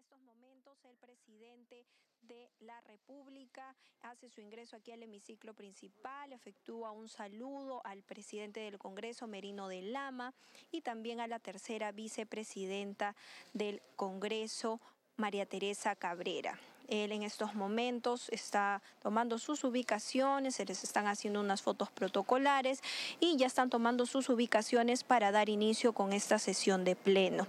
estos momentos el presidente de la República hace su ingreso aquí al hemiciclo principal, efectúa un saludo al presidente del Congreso, Merino de Lama, y también a la tercera vicepresidenta del Congreso, María Teresa Cabrera. Él en estos momentos está tomando sus ubicaciones, se les están haciendo unas fotos protocolares y ya están tomando sus ubicaciones para dar inicio con esta sesión de pleno.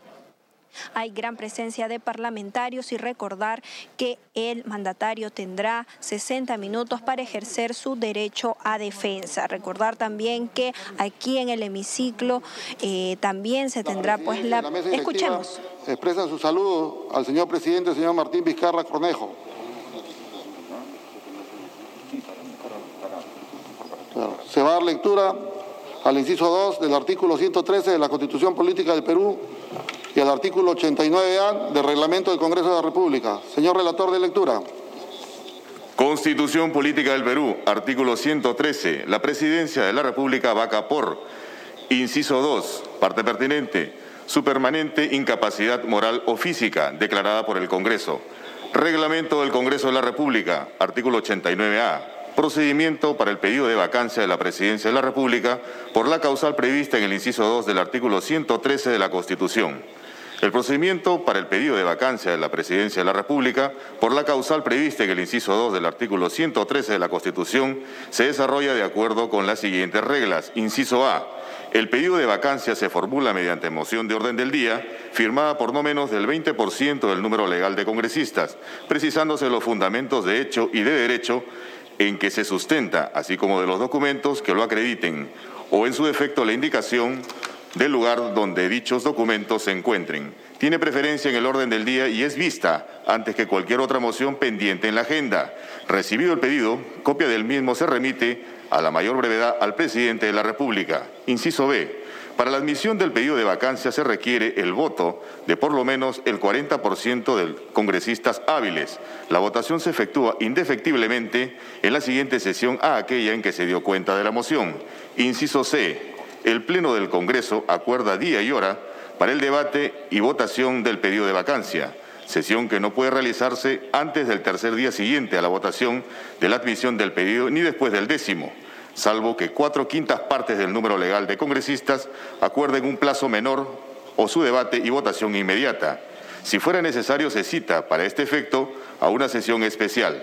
Hay gran presencia de parlamentarios y recordar que el mandatario tendrá 60 minutos para ejercer su derecho a defensa. Recordar también que aquí en el hemiciclo eh, también se tendrá pues la... Escuchemos. Expresan su saludo al señor presidente, señor Martín Vizcarra Cornejo. Se va a dar lectura al inciso 2 del artículo 113 de la Constitución Política del Perú y al artículo 89A del Reglamento del Congreso de la República. Señor relator de lectura. Constitución Política del Perú, artículo 113. La Presidencia de la República vaca por, inciso 2, parte pertinente, su permanente incapacidad moral o física declarada por el Congreso. Reglamento del Congreso de la República, artículo 89A. Procedimiento para el pedido de vacancia de la Presidencia de la República por la causal prevista en el inciso 2 del artículo 113 de la Constitución. El procedimiento para el pedido de vacancia de la Presidencia de la República por la causal prevista en el inciso 2 del artículo 113 de la Constitución se desarrolla de acuerdo con las siguientes reglas. Inciso A. El pedido de vacancia se formula mediante moción de orden del día, firmada por no menos del 20% del número legal de congresistas, precisándose los fundamentos de hecho y de derecho en que se sustenta, así como de los documentos que lo acrediten, o en su defecto la indicación del lugar donde dichos documentos se encuentren. Tiene preferencia en el orden del día y es vista antes que cualquier otra moción pendiente en la agenda. Recibido el pedido, copia del mismo se remite a la mayor brevedad al presidente de la República. Inciso B. Para la admisión del pedido de vacancia se requiere el voto de por lo menos el 40% de congresistas hábiles. La votación se efectúa indefectiblemente en la siguiente sesión a aquella en que se dio cuenta de la moción. Inciso C el Pleno del Congreso acuerda día y hora para el debate y votación del pedido de vacancia, sesión que no puede realizarse antes del tercer día siguiente a la votación de la admisión del pedido ni después del décimo, salvo que cuatro quintas partes del número legal de congresistas acuerden un plazo menor o su debate y votación inmediata. Si fuera necesario, se cita para este efecto a una sesión especial.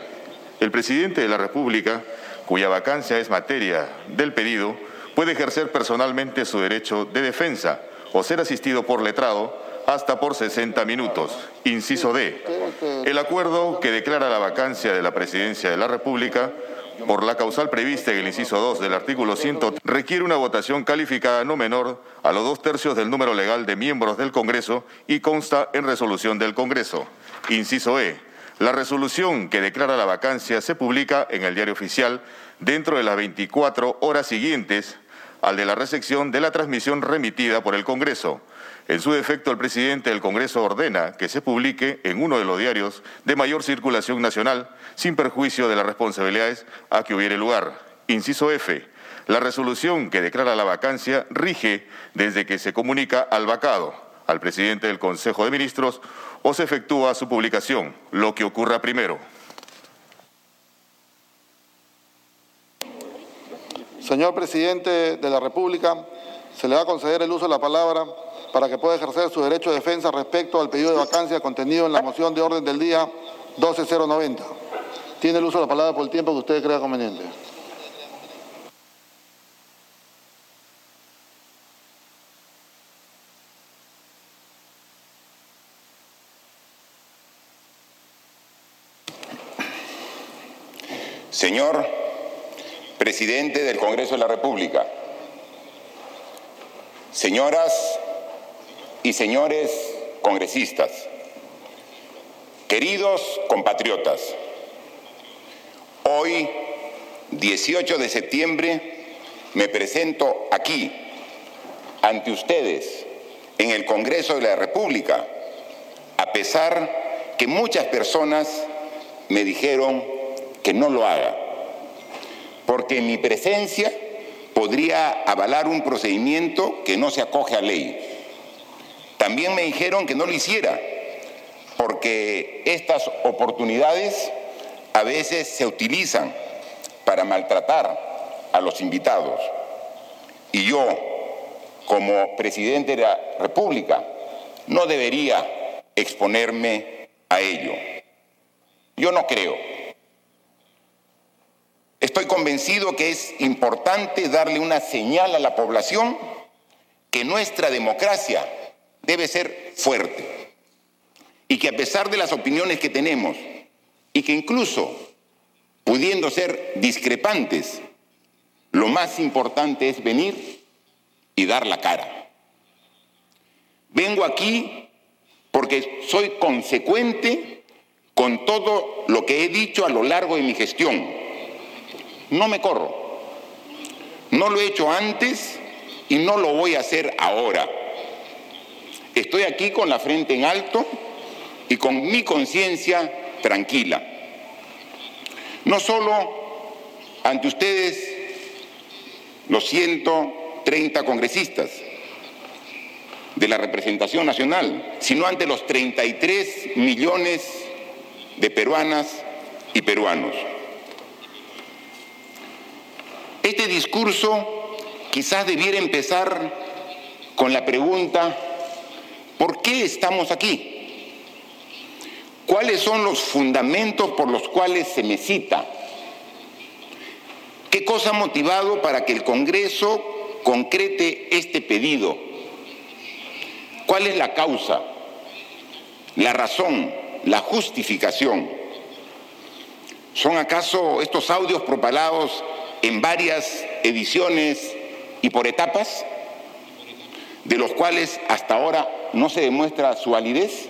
El presidente de la República, cuya vacancia es materia del pedido, puede ejercer personalmente su derecho de defensa o ser asistido por letrado hasta por 60 minutos. Inciso D. El acuerdo que declara la vacancia de la presidencia de la República por la causal prevista en el inciso 2 del artículo 100 requiere una votación calificada no menor a los dos tercios del número legal de miembros del Congreso y consta en resolución del Congreso. Inciso E. La resolución que declara la vacancia se publica en el diario oficial dentro de las 24 horas siguientes al de la recepción de la transmisión remitida por el Congreso. En su defecto, el presidente del Congreso ordena que se publique en uno de los diarios de mayor circulación nacional, sin perjuicio de las responsabilidades a que hubiere lugar. Inciso F. La resolución que declara la vacancia rige desde que se comunica al vacado, al presidente del Consejo de Ministros, o se efectúa su publicación, lo que ocurra primero. Señor presidente de la República, se le va a conceder el uso de la palabra para que pueda ejercer su derecho de defensa respecto al pedido de vacancia contenido en la moción de orden del día 12090. Tiene el uso de la palabra por el tiempo que usted crea conveniente. Señor presidente del Congreso de la República, señoras y señores congresistas, queridos compatriotas, hoy, 18 de septiembre, me presento aquí, ante ustedes, en el Congreso de la República, a pesar que muchas personas me dijeron que no lo haga porque mi presencia podría avalar un procedimiento que no se acoge a ley. También me dijeron que no lo hiciera, porque estas oportunidades a veces se utilizan para maltratar a los invitados. Y yo, como presidente de la República, no debería exponerme a ello. Yo no creo. Estoy convencido que es importante darle una señal a la población que nuestra democracia debe ser fuerte y que a pesar de las opiniones que tenemos y que incluso pudiendo ser discrepantes, lo más importante es venir y dar la cara. Vengo aquí porque soy consecuente con todo lo que he dicho a lo largo de mi gestión. No me corro. No lo he hecho antes y no lo voy a hacer ahora. Estoy aquí con la frente en alto y con mi conciencia tranquila. No solo ante ustedes, los 130 congresistas de la representación nacional, sino ante los 33 millones de peruanas y peruanos. Este discurso quizás debiera empezar con la pregunta, ¿por qué estamos aquí? ¿Cuáles son los fundamentos por los cuales se me cita? ¿Qué cosa ha motivado para que el Congreso concrete este pedido? ¿Cuál es la causa, la razón? la justificación. ¿Son acaso estos audios propalados en varias ediciones y por etapas, de los cuales hasta ahora no se demuestra su validez?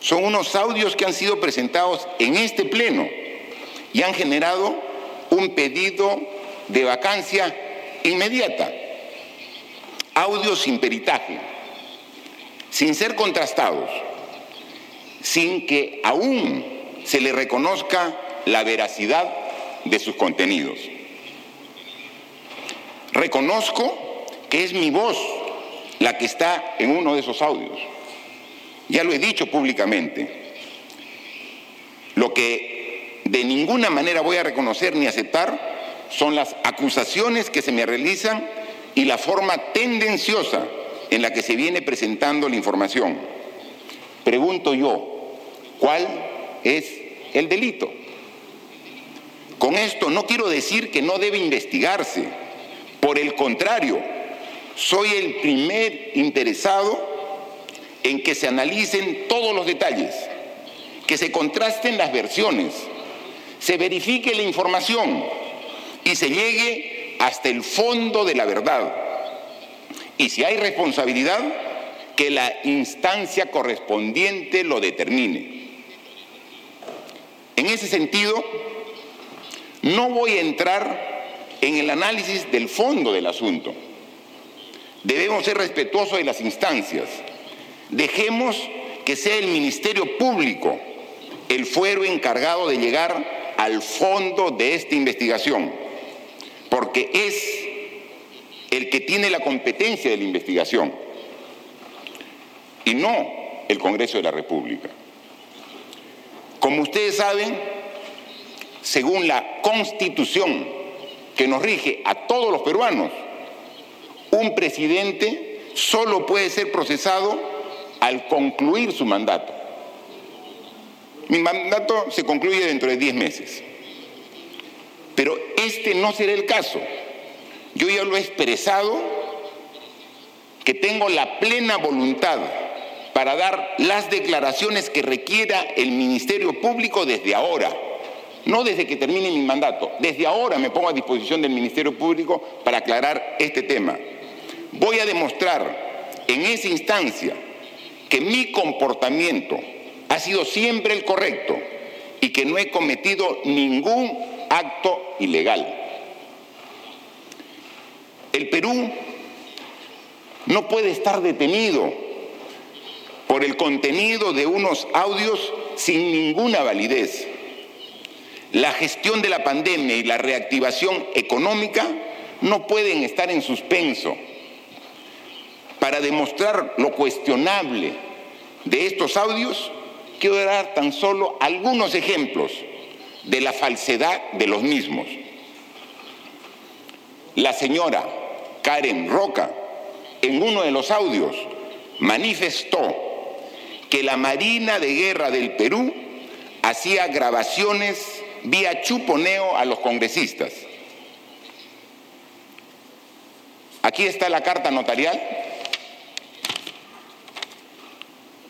Son unos audios que han sido presentados en este pleno y han generado un pedido de vacancia inmediata. Audios sin peritaje, sin ser contrastados sin que aún se le reconozca la veracidad de sus contenidos. Reconozco que es mi voz la que está en uno de esos audios. Ya lo he dicho públicamente. Lo que de ninguna manera voy a reconocer ni aceptar son las acusaciones que se me realizan y la forma tendenciosa en la que se viene presentando la información. Pregunto yo, ¿Cuál es el delito? Con esto no quiero decir que no debe investigarse. Por el contrario, soy el primer interesado en que se analicen todos los detalles, que se contrasten las versiones, se verifique la información y se llegue hasta el fondo de la verdad. Y si hay responsabilidad, que la instancia correspondiente lo determine. En ese sentido, no voy a entrar en el análisis del fondo del asunto. Debemos ser respetuosos de las instancias. Dejemos que sea el Ministerio Público el fuero encargado de llegar al fondo de esta investigación, porque es el que tiene la competencia de la investigación y no el Congreso de la República. Como ustedes saben, según la constitución que nos rige a todos los peruanos, un presidente solo puede ser procesado al concluir su mandato. Mi mandato se concluye dentro de 10 meses. Pero este no será el caso. Yo ya lo he expresado que tengo la plena voluntad para dar las declaraciones que requiera el Ministerio Público desde ahora, no desde que termine mi mandato, desde ahora me pongo a disposición del Ministerio Público para aclarar este tema. Voy a demostrar en esa instancia que mi comportamiento ha sido siempre el correcto y que no he cometido ningún acto ilegal. El Perú no puede estar detenido por el contenido de unos audios sin ninguna validez. La gestión de la pandemia y la reactivación económica no pueden estar en suspenso. Para demostrar lo cuestionable de estos audios, quiero dar tan solo algunos ejemplos de la falsedad de los mismos. La señora Karen Roca, en uno de los audios, manifestó que la Marina de Guerra del Perú hacía grabaciones vía chuponeo a los congresistas. Aquí está la carta notarial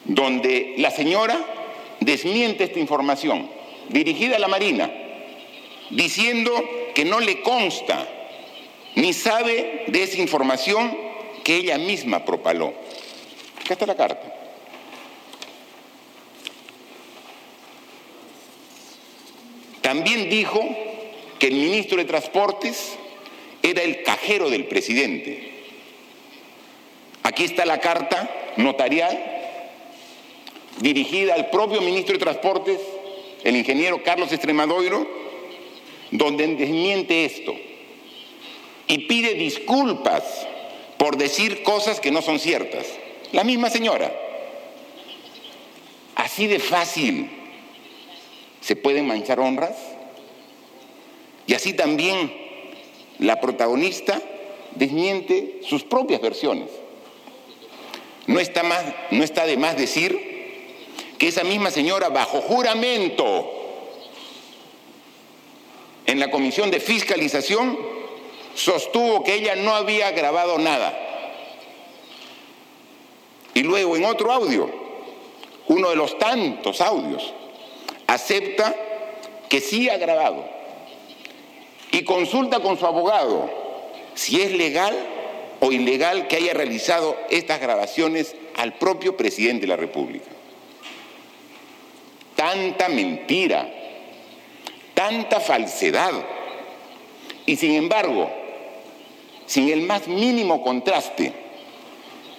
donde la señora desmiente esta información dirigida a la Marina, diciendo que no le consta ni sabe de esa información que ella misma propaló. Acá está la carta. También dijo que el ministro de Transportes era el cajero del presidente. Aquí está la carta notarial dirigida al propio ministro de Transportes, el ingeniero Carlos Extremadoiro, donde desmiente esto y pide disculpas por decir cosas que no son ciertas. La misma señora. Así de fácil se pueden manchar honras. Y así también la protagonista desmiente sus propias versiones. No está, más, no está de más decir que esa misma señora bajo juramento en la comisión de fiscalización sostuvo que ella no había grabado nada. Y luego en otro audio, uno de los tantos audios, acepta que sí ha grabado y consulta con su abogado si es legal o ilegal que haya realizado estas grabaciones al propio presidente de la República tanta mentira, tanta falsedad. Y sin embargo, sin el más mínimo contraste,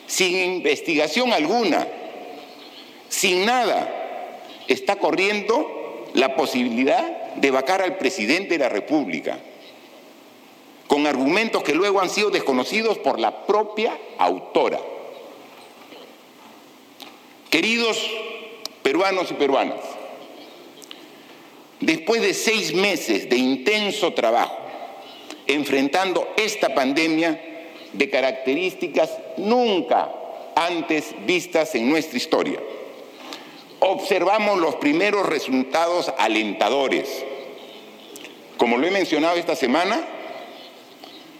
sin investigación alguna, sin nada, está corriendo la posibilidad de vacar al presidente de la República, con argumentos que luego han sido desconocidos por la propia autora. Queridos peruanos y peruanas, después de seis meses de intenso trabajo, enfrentando esta pandemia de características nunca antes vistas en nuestra historia, observamos los primeros resultados alentadores. Como lo he mencionado esta semana,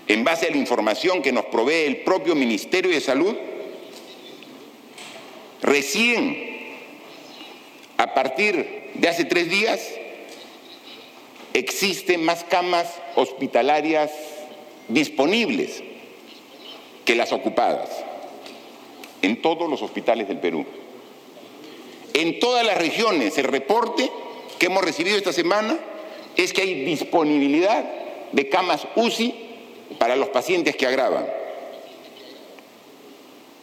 en base a la información que nos provee el propio Ministerio de Salud, recién a partir de hace tres días, existen más camas hospitalarias disponibles que las ocupadas en todos los hospitales del Perú. En todas las regiones, el reporte que hemos recibido esta semana es que hay disponibilidad de camas UCI para los pacientes que agravan.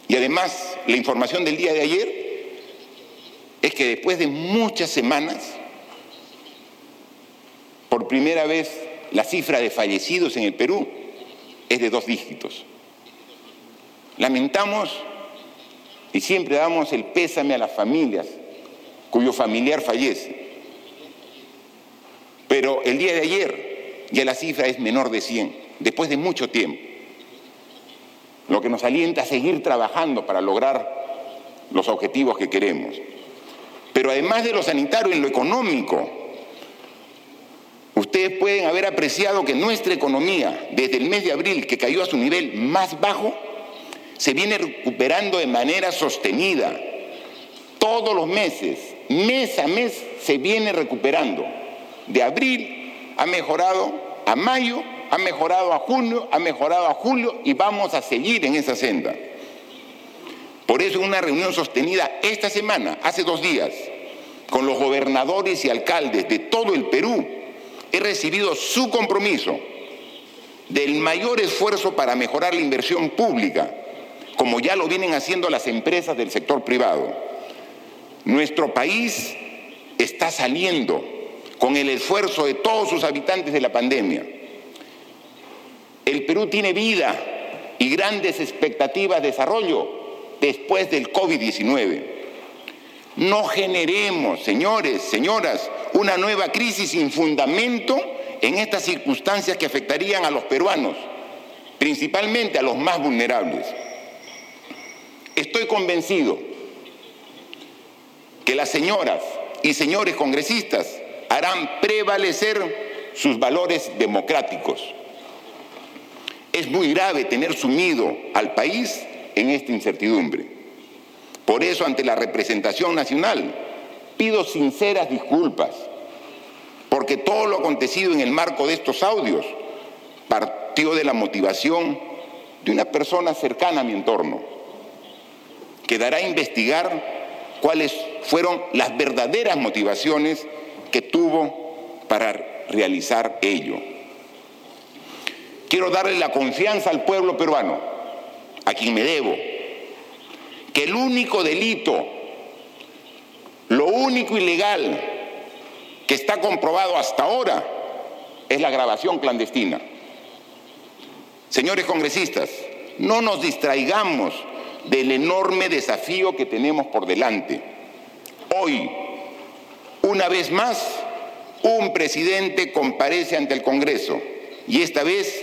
Y además, la información del día de ayer es que después de muchas semanas, por primera vez la cifra de fallecidos en el Perú es de dos dígitos. Lamentamos y siempre damos el pésame a las familias cuyo familiar fallece. Pero el día de ayer ya la cifra es menor de 100, después de mucho tiempo. Lo que nos alienta a seguir trabajando para lograr los objetivos que queremos. Pero además de lo sanitario, en lo económico, ustedes pueden haber apreciado que nuestra economía, desde el mes de abril, que cayó a su nivel más bajo, se viene recuperando de manera sostenida. Todos los meses, mes a mes, se viene recuperando. De abril ha mejorado a mayo, ha mejorado a junio, ha mejorado a julio y vamos a seguir en esa senda. Por eso una reunión sostenida esta semana, hace dos días, con los gobernadores y alcaldes de todo el Perú, he recibido su compromiso del mayor esfuerzo para mejorar la inversión pública, como ya lo vienen haciendo las empresas del sector privado. Nuestro país está saliendo con el esfuerzo de todos sus habitantes de la pandemia. El Perú tiene vida y grandes expectativas de desarrollo después del COVID-19. No generemos, señores, señoras, una nueva crisis sin fundamento en estas circunstancias que afectarían a los peruanos, principalmente a los más vulnerables. Estoy convencido que las señoras y señores congresistas harán prevalecer sus valores democráticos. Es muy grave tener sumido al país en esta incertidumbre. Por eso, ante la representación nacional, pido sinceras disculpas, porque todo lo acontecido en el marco de estos audios partió de la motivación de una persona cercana a mi entorno, que dará a investigar cuáles fueron las verdaderas motivaciones que tuvo para realizar ello. Quiero darle la confianza al pueblo peruano, a quien me debo, que el único delito, lo único ilegal que está comprobado hasta ahora es la grabación clandestina. Señores congresistas, no nos distraigamos del enorme desafío que tenemos por delante. Hoy, una vez más, un presidente comparece ante el Congreso y esta vez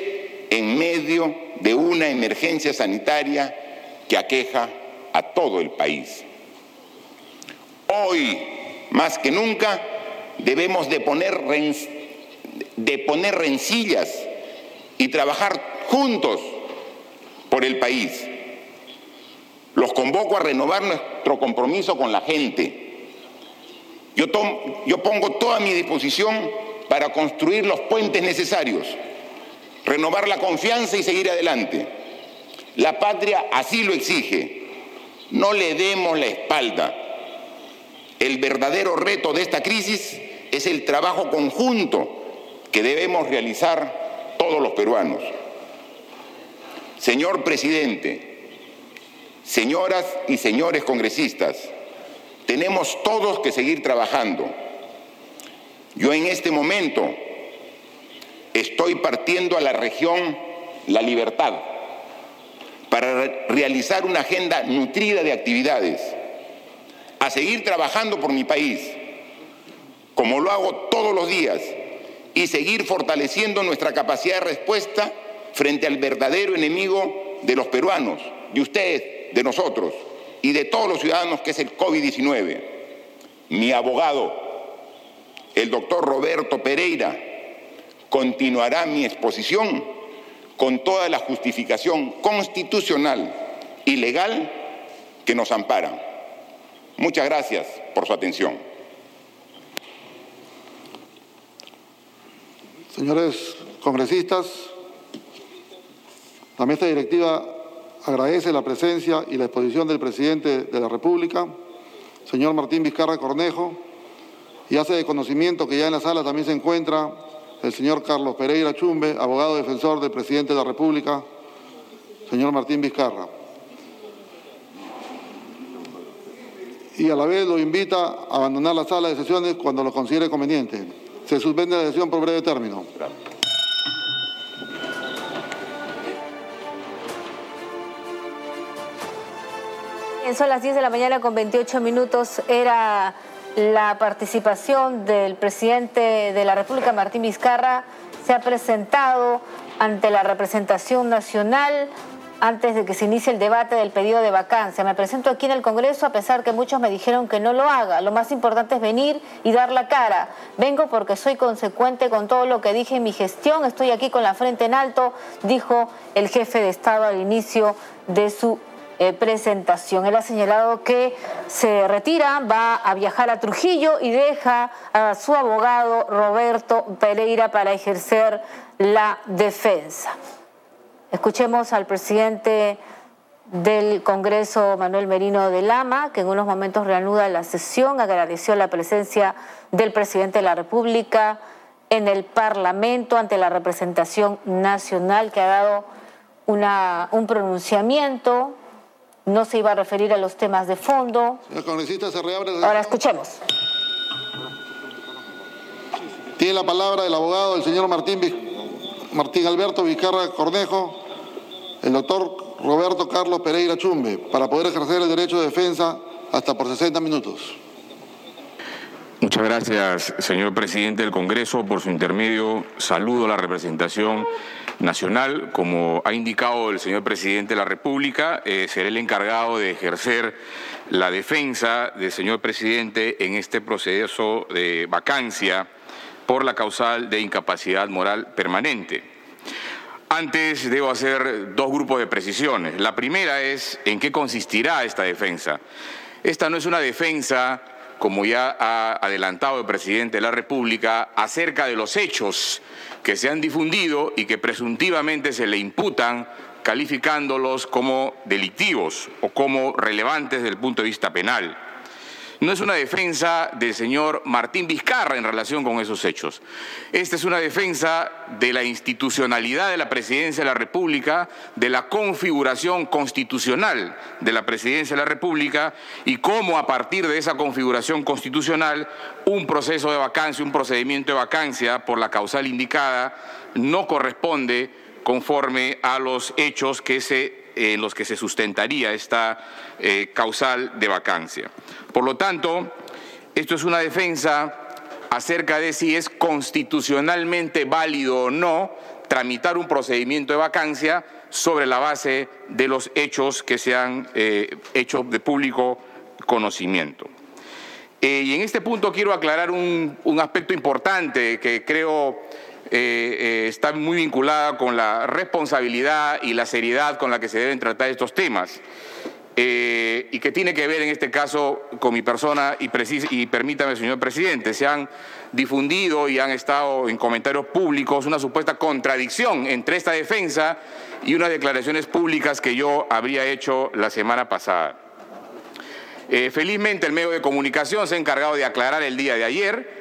en medio de una emergencia sanitaria que aqueja a todo el país. Hoy, más que nunca, debemos de poner, de poner rencillas y trabajar juntos por el país. Los convoco a renovar nuestro compromiso con la gente. Yo, pongo toda mi disposición para construir los puentes necesarios, renovar la confianza y seguir adelante. La patria así lo exige. No le demos la espalda. El verdadero reto de esta crisis es el trabajo conjunto que debemos realizar todos los peruanos. Señor presidente, señoras y señores congresistas, tenemos todos que seguir trabajando. Yo en este momento estoy partiendo a la región La Libertad para realizar una agenda nutrida de actividades, a seguir trabajando por mi país, como lo hago todos los días, y seguir fortaleciendo nuestra capacidad de respuesta frente al verdadero enemigo de los peruanos, de ustedes, de nosotros y de todos los ciudadanos, que es el COVID-19. Mi abogado, el doctor Roberto Pereira, continuará mi exposición con toda la justificación constitucional y legal que nos ampara. Muchas gracias por su atención. Señores congresistas, la mesa directiva agradece la presencia y la exposición del presidente de la República, señor Martín Vizcarra Cornejo, y hace de conocimiento que ya en la sala también se encuentra el señor Carlos Pereira Chumbe, abogado defensor del presidente de la República, señor Martín Vizcarra. Y a la vez lo invita a abandonar la sala de sesiones cuando lo considere conveniente. Se suspende la sesión por breve término. Son las 10 de la mañana con 28 minutos. Era la participación del presidente de la República, Martín Vizcarra, se ha presentado ante la representación nacional antes de que se inicie el debate del pedido de vacancia. Me presento aquí en el Congreso a pesar que muchos me dijeron que no lo haga. Lo más importante es venir y dar la cara. Vengo porque soy consecuente con todo lo que dije en mi gestión. Estoy aquí con la frente en alto, dijo el jefe de Estado al inicio de su eh, presentación. Él ha señalado que se retira, va a viajar a Trujillo y deja a su abogado Roberto Pereira para ejercer la defensa. Escuchemos al presidente del Congreso, Manuel Merino de Lama, que en unos momentos reanuda la sesión, agradeció la presencia del presidente de la República en el Parlamento ante la representación nacional que ha dado una, un pronunciamiento no se iba a referir a los temas de fondo. Señor congresista, se reabre. Ahora escuchemos. Tiene la palabra el abogado, el señor Martín, Martín Alberto Vizcarra Cornejo, el doctor Roberto Carlos Pereira Chumbe, para poder ejercer el derecho de defensa hasta por 60 minutos. Muchas gracias, señor presidente del Congreso. Por su intermedio, saludo a la representación nacional. Como ha indicado el señor presidente de la República, eh, seré el encargado de ejercer la defensa del señor presidente en este proceso de vacancia por la causal de incapacidad moral permanente. Antes debo hacer dos grupos de precisiones. La primera es en qué consistirá esta defensa. Esta no es una defensa como ya ha adelantado el presidente de la República, acerca de los hechos que se han difundido y que presuntivamente se le imputan, calificándolos como delictivos o como relevantes desde el punto de vista penal no es una defensa del señor Martín Vizcarra en relación con esos hechos. Esta es una defensa de la institucionalidad de la presidencia de la República, de la configuración constitucional de la presidencia de la República y cómo a partir de esa configuración constitucional un proceso de vacancia, un procedimiento de vacancia por la causal indicada no corresponde conforme a los hechos que se en los que se sustentaría esta eh, causal de vacancia. Por lo tanto, esto es una defensa acerca de si es constitucionalmente válido o no tramitar un procedimiento de vacancia sobre la base de los hechos que se han eh, hecho de público conocimiento. Eh, y en este punto quiero aclarar un, un aspecto importante que creo eh, eh, está muy vinculada con la responsabilidad y la seriedad con la que se deben tratar estos temas. Eh, y que tiene que ver en este caso con mi persona y, y permítame, señor presidente, se han difundido y han estado en comentarios públicos una supuesta contradicción entre esta defensa y unas declaraciones públicas que yo habría hecho la semana pasada. felizmente el medio de comunicación se ha encargado de aclarar el día de ayer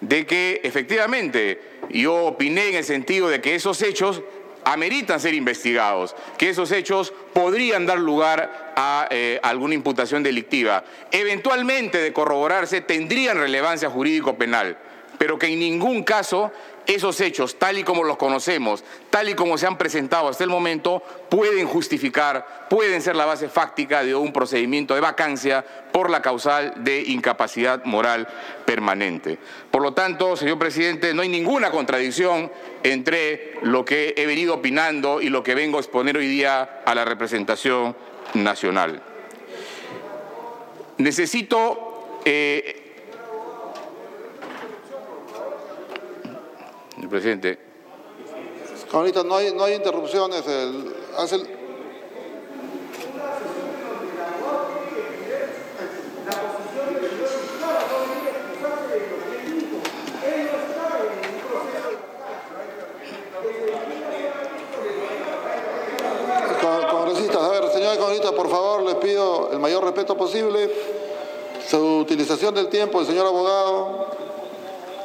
de que efectivamente yo opiné en el sentido de que esos hechos ameritan ser investigados, que esos hechos podrían dar lugar a eh, alguna imputación delictiva. Eventualmente, de corroborarse, tendrían relevancia jurídico-penal, pero que en ningún caso esos hechos, tal y como los conocemos, tal y como se han presentado hasta el momento, pueden justificar, pueden ser la base fáctica de un procedimiento de vacancia por la causal de incapacidad moral permanente. Por lo tanto, señor presidente, no hay ninguna contradicción entre lo que he venido opinando y lo que vengo a exponer hoy día a la representación nacional. Necesito eh, Presidente. Ahorita no hay, no. El, por favor, les pido el mayor respeto posible. Su utilización del tiempo, el señor abogado,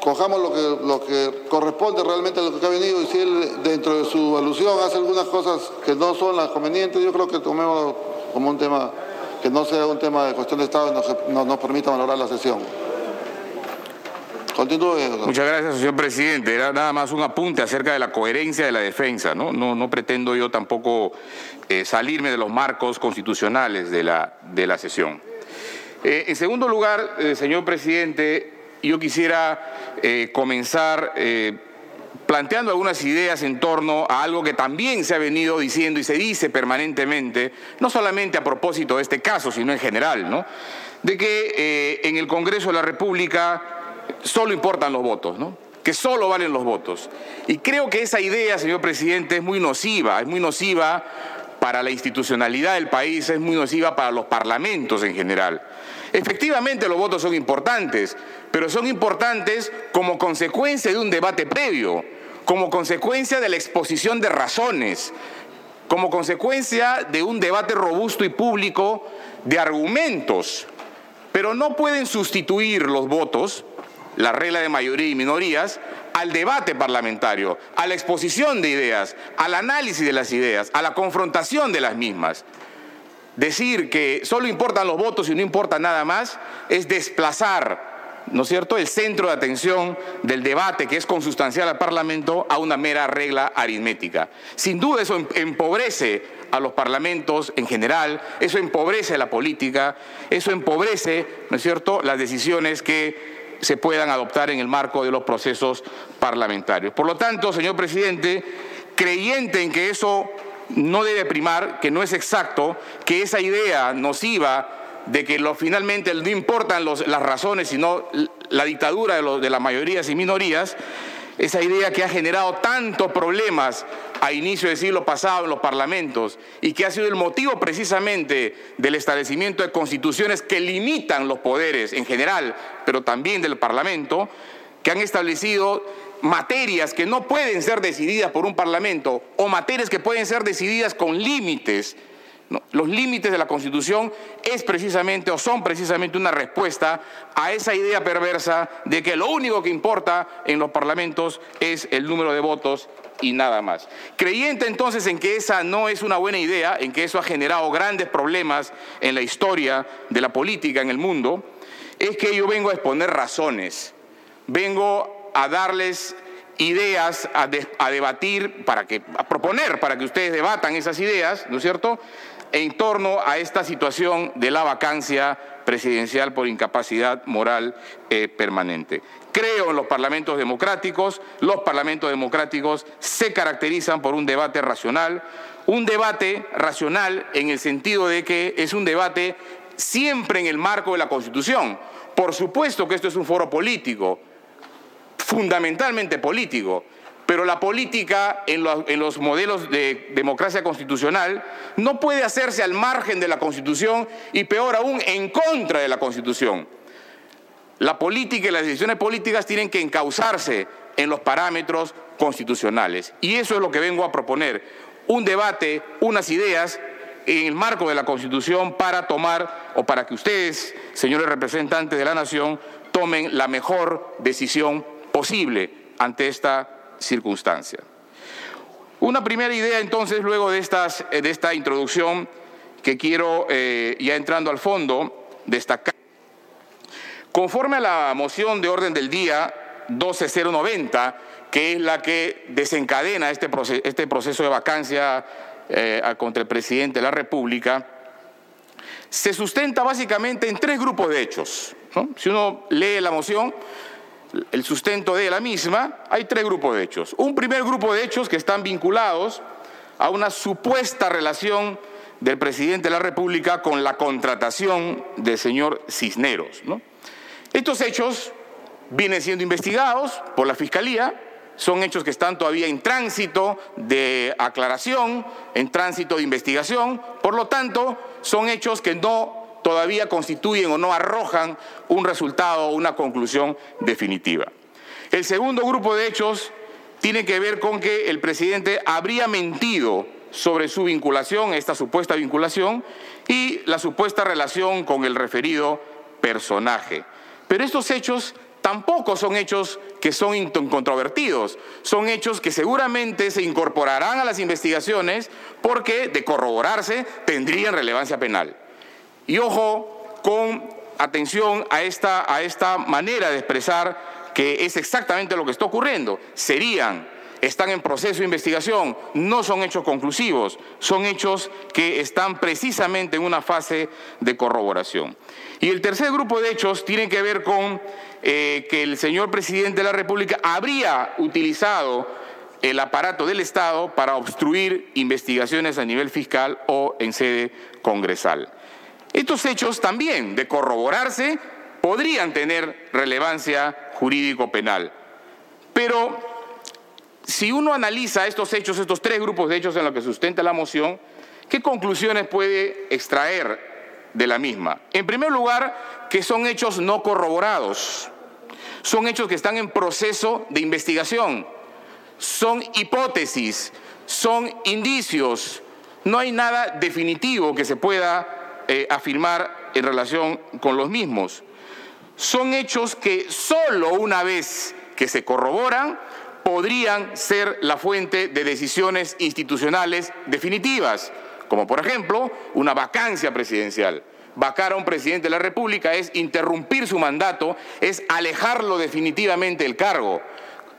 cojamos lo que, lo que corresponde realmente a lo que ha venido y si él dentro de su alusión hace algunas cosas que no son las convenientes, yo creo que tomemos como un tema, que no sea un tema de cuestión de Estado y nos, nos permita valorar la sesión. Continúe. Muchas gracias, señor presidente. Era nada más un apunte acerca de la coherencia de la defensa. No, no, no pretendo yo tampoco eh, salirme de los marcos constitucionales de la, de la sesión. Eh, en segundo lugar, eh, señor presidente, yo quisiera eh, comenzar eh, planteando algunas ideas en torno a algo que también se ha venido diciendo y se dice permanentemente, no solamente a propósito de este caso, sino en general, ¿no? de que eh, en el Congreso de la República solo importan los votos, ¿no? que solo valen los votos. Y creo que esa idea, señor presidente, es muy nociva, es muy nociva para la institucionalidad del país, es muy nociva para los parlamentos en general. Efectivamente los votos son importantes, pero son importantes como consecuencia de un debate previo, como consecuencia de la exposición de razones, como consecuencia de un debate robusto y público de argumentos, pero no pueden sustituir los votos, la regla de mayoría y minorías, al debate parlamentario, a la exposición de ideas, al análisis de las ideas, a la confrontación de las mismas. Decir que solo importan los votos y no importa nada más es desplazar, ¿no es cierto?, el centro de atención del debate que es consustancial al Parlamento a una mera regla aritmética. Sin duda eso em-, empobrece a los parlamentos en general, eso empobrece la política, eso empobrece, ¿no es cierto?, las decisiones que se puedan adoptar en el marco de los procesos parlamentarios. Por lo tanto, señor presidente, creyente en que eso no debe primar, que no es exacto, que esa idea nociva de que lo, finalmente no importan las razones, sino la dictadura de, de las mayorías y minorías, esa idea que ha generado tantos problemas a inicio del siglo pasado en los parlamentos y que ha sido el motivo precisamente del establecimiento de constituciones que limitan los poderes en general, pero también del Parlamento, que han establecido materias que no pueden ser decididas por un Parlamento o materias que pueden ser decididas con límites. Los límites de la Constitución es precisamente o son precisamente una respuesta a esa idea perversa de que lo único que importa en los parlamentos es el número de votos y nada más. Creyente entonces en que esa no es una buena idea, en que eso ha generado grandes problemas en la historia de la política en el mundo, es que yo vengo a exponer razones, vengo a darles ideas, a, debatir, para que, a proponer para que ustedes debatan esas ideas, ¿no es cierto?, en torno a esta situación de la vacancia presidencial por incapacidad moral eh, permanente. Creo en los parlamentos democráticos, los parlamentos democráticos se caracterizan por un debate racional, un debate racional en el sentido de que es un debate siempre en el marco de la Constitución. Por supuesto que esto es un foro político, fundamentalmente político, pero la política en los, modelos de democracia constitucional no puede hacerse al margen de la Constitución y peor aún en contra de la Constitución. La política y las decisiones políticas tienen que encauzarse en los parámetros constitucionales. Y eso es lo que vengo a proponer, un debate, unas ideas en el marco de la Constitución para tomar o para que ustedes, señores representantes de la Nación, tomen la mejor decisión posible ante esta circunstancia. Una primera idea entonces, luego de, esta introducción, que quiero, eh, ya entrando al fondo, destacar. Conforme a la moción de orden del día 12090, que es la que desencadena este proceso, este proceso de vacancia eh, contra el presidente de la República, se sustenta básicamente en tres grupos de hechos. Si uno lee la moción, el sustento de la misma, hay tres grupos de hechos. Un primer grupo de hechos que están vinculados a una supuesta relación del presidente de la República con la contratación del señor Cisneros. Estos hechos vienen siendo investigados por la Fiscalía, son hechos que están todavía en tránsito de aclaración, en tránsito de investigación, por lo tanto, son hechos que no todavía constituyen o no arrojan un resultado o una conclusión definitiva. El segundo grupo de hechos tiene que ver con que el presidente habría mentido sobre su vinculación, esta supuesta vinculación, y la supuesta relación con el referido personaje. Pero estos hechos tampoco son hechos que son incontrovertidos, son hechos que seguramente se incorporarán a las investigaciones porque, de corroborarse, tendrían relevancia penal. Y ojo con atención a esta, a esta manera de expresar que es exactamente lo que está ocurriendo. Serían, están en proceso de investigación, no son hechos conclusivos, son hechos que están precisamente en una fase de corroboración. Y el tercer grupo de hechos tiene que ver con eh, que el señor presidente de la República habría utilizado el aparato del Estado para obstruir investigaciones a nivel fiscal o en sede congresal. Estos hechos también, de corroborarse, podrían tener relevancia jurídico-penal. Pero si uno analiza estos hechos, estos tres grupos de hechos en los que sustenta la moción, ¿qué conclusiones puede extraer de la misma? En primer lugar, que son hechos no corroborados, son hechos que están en proceso de investigación, son hipótesis, son indicios, no hay nada definitivo que se pueda eh, afirmar en relación con los mismos. Son hechos que solo una vez que se corroboran podrían ser la fuente de decisiones institucionales definitivas, como por ejemplo una vacancia presidencial. Vacar a un presidente de la República es interrumpir su mandato, es alejarlo definitivamente del cargo.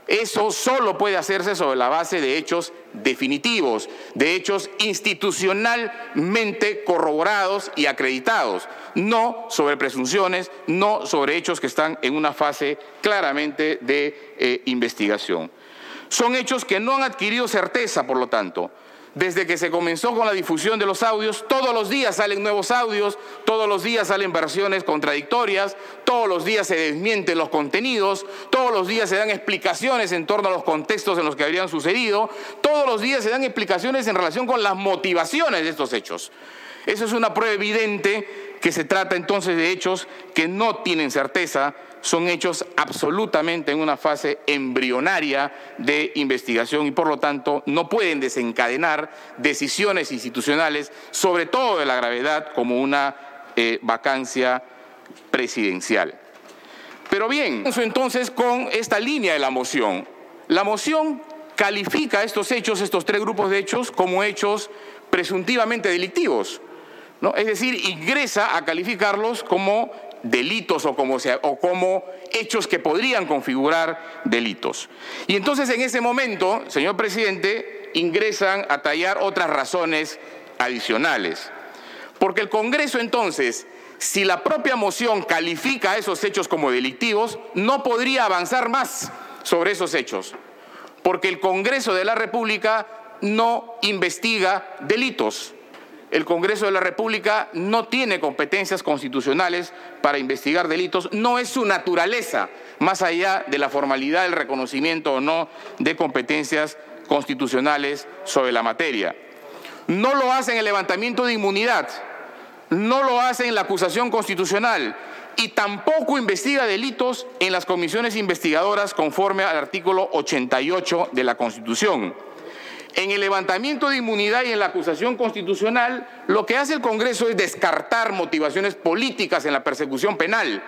Eso solo puede hacerse sobre la base de hechos definitivos, de hechos institucionalmente corroborados y acreditados, no sobre presunciones, no sobre hechos que están en una fase claramente de eh, investigación. Son hechos que no han adquirido certeza, por lo tanto, desde que se comenzó con la difusión de los audios, todos los días salen nuevos audios, todos los días salen versiones contradictorias, todos los días se desmienten los contenidos, todos los días se dan explicaciones en torno a los contextos en los que habrían sucedido, todos los días se dan explicaciones en relación con las motivaciones de estos hechos. Eso es una prueba evidente que se trata entonces de hechos que no tienen certeza, son hechos absolutamente en una fase embrionaria de investigación y por lo tanto no pueden desencadenar decisiones institucionales, sobre todo de la gravedad, como una eh, vacancia presidencial. Pero bien, entonces con esta línea de la moción. La moción califica estos hechos, estos tres grupos de hechos, como hechos presuntivamente delictivos. ¿no? Es decir, ingresa a calificarlos como delitos o como, o como hechos que podrían configurar delitos. Y entonces en ese momento, señor presidente, ingresan a tallar otras razones adicionales. Porque el Congreso entonces, si la propia moción califica esos hechos como delictivos, no podría avanzar más sobre esos hechos. Porque el Congreso de la República no investiga delitos el Congreso de la República no tiene competencias constitucionales para investigar delitos, no es su naturaleza, más allá de la formalidad del reconocimiento o no de competencias constitucionales sobre la materia. No lo hace en el levantamiento de inmunidad, no lo hace en la acusación constitucional y tampoco investiga delitos en las comisiones investigadoras conforme al artículo 88 de la Constitución. En el levantamiento de inmunidad y en la acusación constitucional, lo que hace el Congreso es descartar motivaciones políticas en la persecución penal.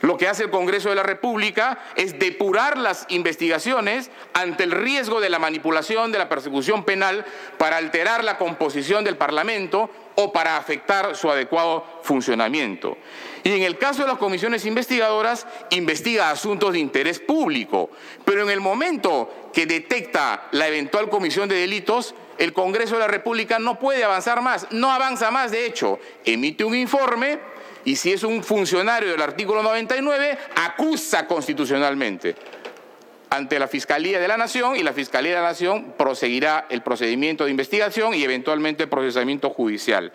Lo que hace el Congreso de la República es depurar las investigaciones ante el riesgo de la manipulación de la persecución penal para alterar la composición del Parlamento o para afectar su adecuado funcionamiento. Y en el caso de las comisiones investigadoras, investiga asuntos de interés público, pero en el momento que detecta la eventual comisión de delitos, el Congreso de la República no puede avanzar más, no avanza más, de hecho, emite un informe y si es un funcionario del artículo 99, acusa constitucionalmente ante la Fiscalía de la Nación y la Fiscalía de la Nación proseguirá el procedimiento de investigación y eventualmente el procesamiento judicial.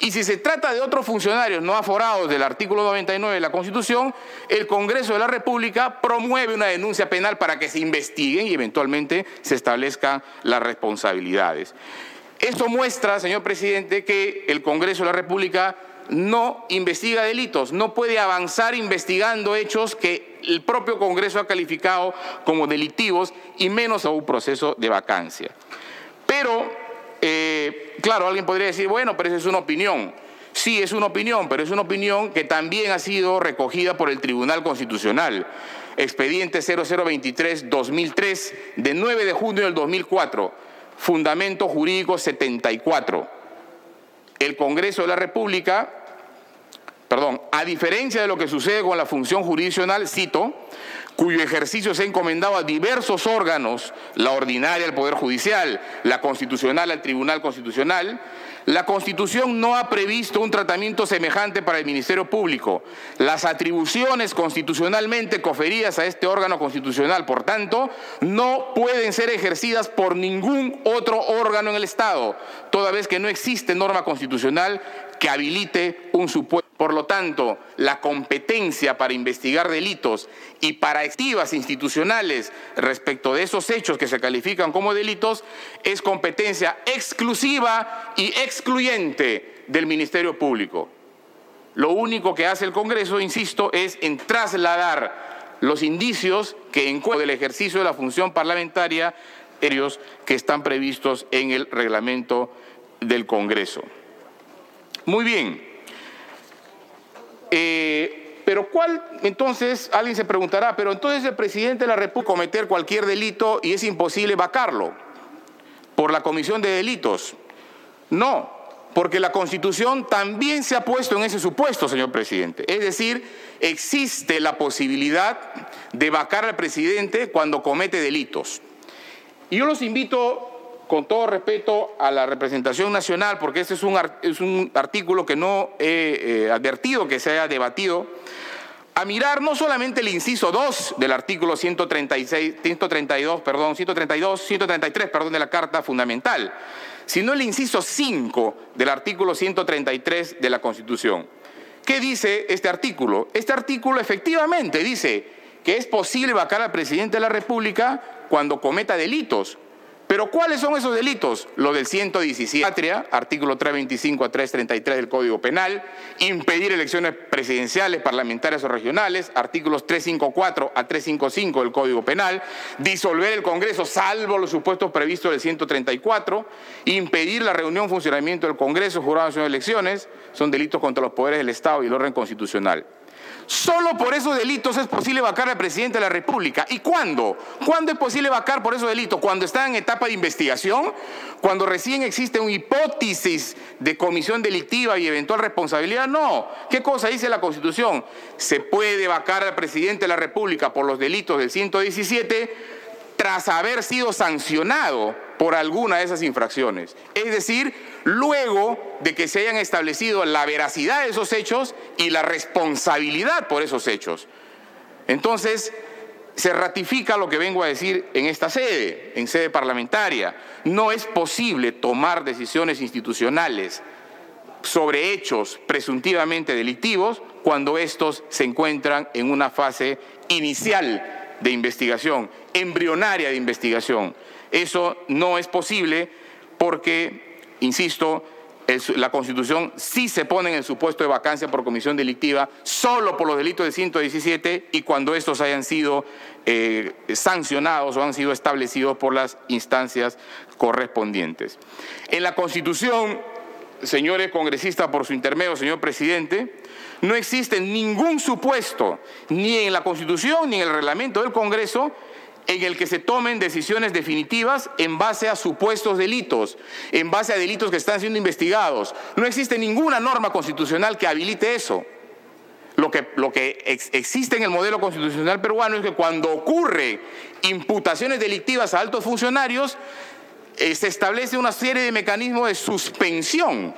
Y si se trata de otros funcionarios no aforados del artículo 99 de la Constitución, el Congreso de la República promueve una denuncia penal para que se investiguen y eventualmente se establezcan las responsabilidades. Esto muestra, señor presidente, que el Congreso de la República no investiga delitos, no puede avanzar investigando hechos que el propio Congreso ha calificado como delictivos y menos a un proceso de vacancia. Pero, eh, claro, alguien podría decir, bueno, pero esa es una opinión. Sí, es una opinión, pero es una opinión que también ha sido recogida por el Tribunal Constitucional. Expediente 0023-2003 de 9 de junio del 2004, Fundamento Jurídico 74. El Congreso de la República perdón, a diferencia de lo que sucede con la función jurisdiccional, cito, cuyo ejercicio se ha encomendado a diversos órganos, la ordinaria al Poder Judicial, la constitucional al Tribunal Constitucional, la Constitución no ha previsto un tratamiento semejante para el Ministerio Público. Las atribuciones constitucionalmente conferidas a este órgano constitucional, por tanto, no pueden ser ejercidas por ningún otro órgano en el Estado, toda vez que no existe norma constitucional que habilite un supuesto. Por lo tanto, la competencia para investigar delitos y para activas institucionales respecto de esos hechos que se califican como delitos es competencia exclusiva y excluyente del Ministerio Público. Lo único que hace el Congreso, insisto, es en trasladar los indicios que en del ejercicio de la función parlamentaria que están previstos en el reglamento del Congreso. Muy bien. Eh, pero ¿cuál? Entonces, alguien se preguntará, pero entonces el presidente de la República cometer cualquier delito y es imposible vacarlo por la comisión de delitos. No, porque la Constitución también se ha puesto en ese supuesto, señor presidente. Es decir, existe la posibilidad de vacar al presidente cuando comete delitos. Y yo los invito, con todo respeto, a la representación nacional, porque este es un, es un artículo que no he eh, advertido que se haya debatido, a mirar no solamente el inciso 2 del artículo 136, 132, perdón, 132, 133, perdón, de la Carta Fundamental, sino el inciso 5 del artículo 133 de la Constitución. ¿Qué dice este artículo? Este artículo efectivamente dice que es posible vacar al presidente de la República cuando cometa delitos, pero ¿cuáles son esos delitos? Lo del 117, patria, artículo 325 a 333 del Código Penal, impedir elecciones presidenciales, parlamentarias o regionales, artículos 354 a 355 del Código Penal, disolver el Congreso salvo los supuestos previstos del 134, impedir la reunión, funcionamiento del Congreso, jurado de elecciones, son delitos contra los poderes del Estado y el orden constitucional. Solo por esos delitos es posible vacar al presidente de la República. ¿Y cuándo? ¿Cuándo es posible vacar por esos delitos? Cuando está en etapa de investigación, cuando recién existe una hipótesis de comisión delictiva y eventual responsabilidad. No. ¿Qué cosa dice la Constitución? Se puede vacar al presidente de la República por los delitos del 117 tras haber sido sancionado por alguna de esas infracciones. Es decir, luego de que se hayan establecido la veracidad de esos hechos y la responsabilidad por esos hechos. Entonces, se ratifica lo que vengo a decir en esta sede, en sede parlamentaria. No es posible tomar decisiones institucionales sobre hechos presuntivamente delictivos cuando estos se encuentran en una fase inicial de investigación, embrionaria de investigación. Eso no es posible porque, insisto, la Constitución sí se pone en el supuesto de vacancia por comisión delictiva solo por los delitos de 117 y cuando estos hayan sido eh, sancionados o han sido establecidos por las instancias correspondientes. En la Constitución, señores congresistas, por su intermedio, señor presidente, no existe ningún supuesto, ni en la Constitución ni en el reglamento del Congreso, en el que se tomen decisiones definitivas en base a supuestos delitos, en base a delitos que están siendo investigados. No existe ninguna norma constitucional que habilite eso. Lo que, lo que existe en el modelo constitucional peruano es que cuando ocurre imputaciones delictivas a altos funcionarios, eh, se establece una serie de mecanismos de suspensión,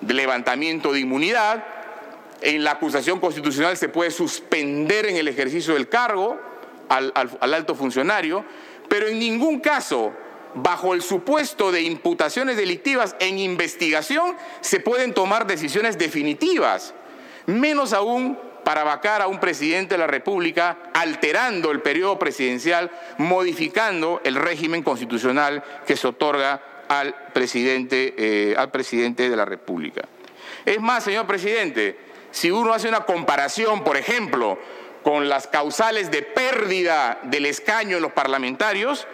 de levantamiento de inmunidad, en la acusación constitucional se puede suspender en el ejercicio del cargo al, alto funcionario, pero en ningún caso bajo el supuesto de imputaciones delictivas en investigación se pueden tomar decisiones definitivas, menos aún para vacar a un presidente de la República, alterando el periodo presidencial, modificando el régimen constitucional que se otorga al presidente, eh, al presidente de la República. Es más, señor presidente, si uno hace una comparación, por ejemplo, con las causales de pérdida del escaño en los parlamentarios,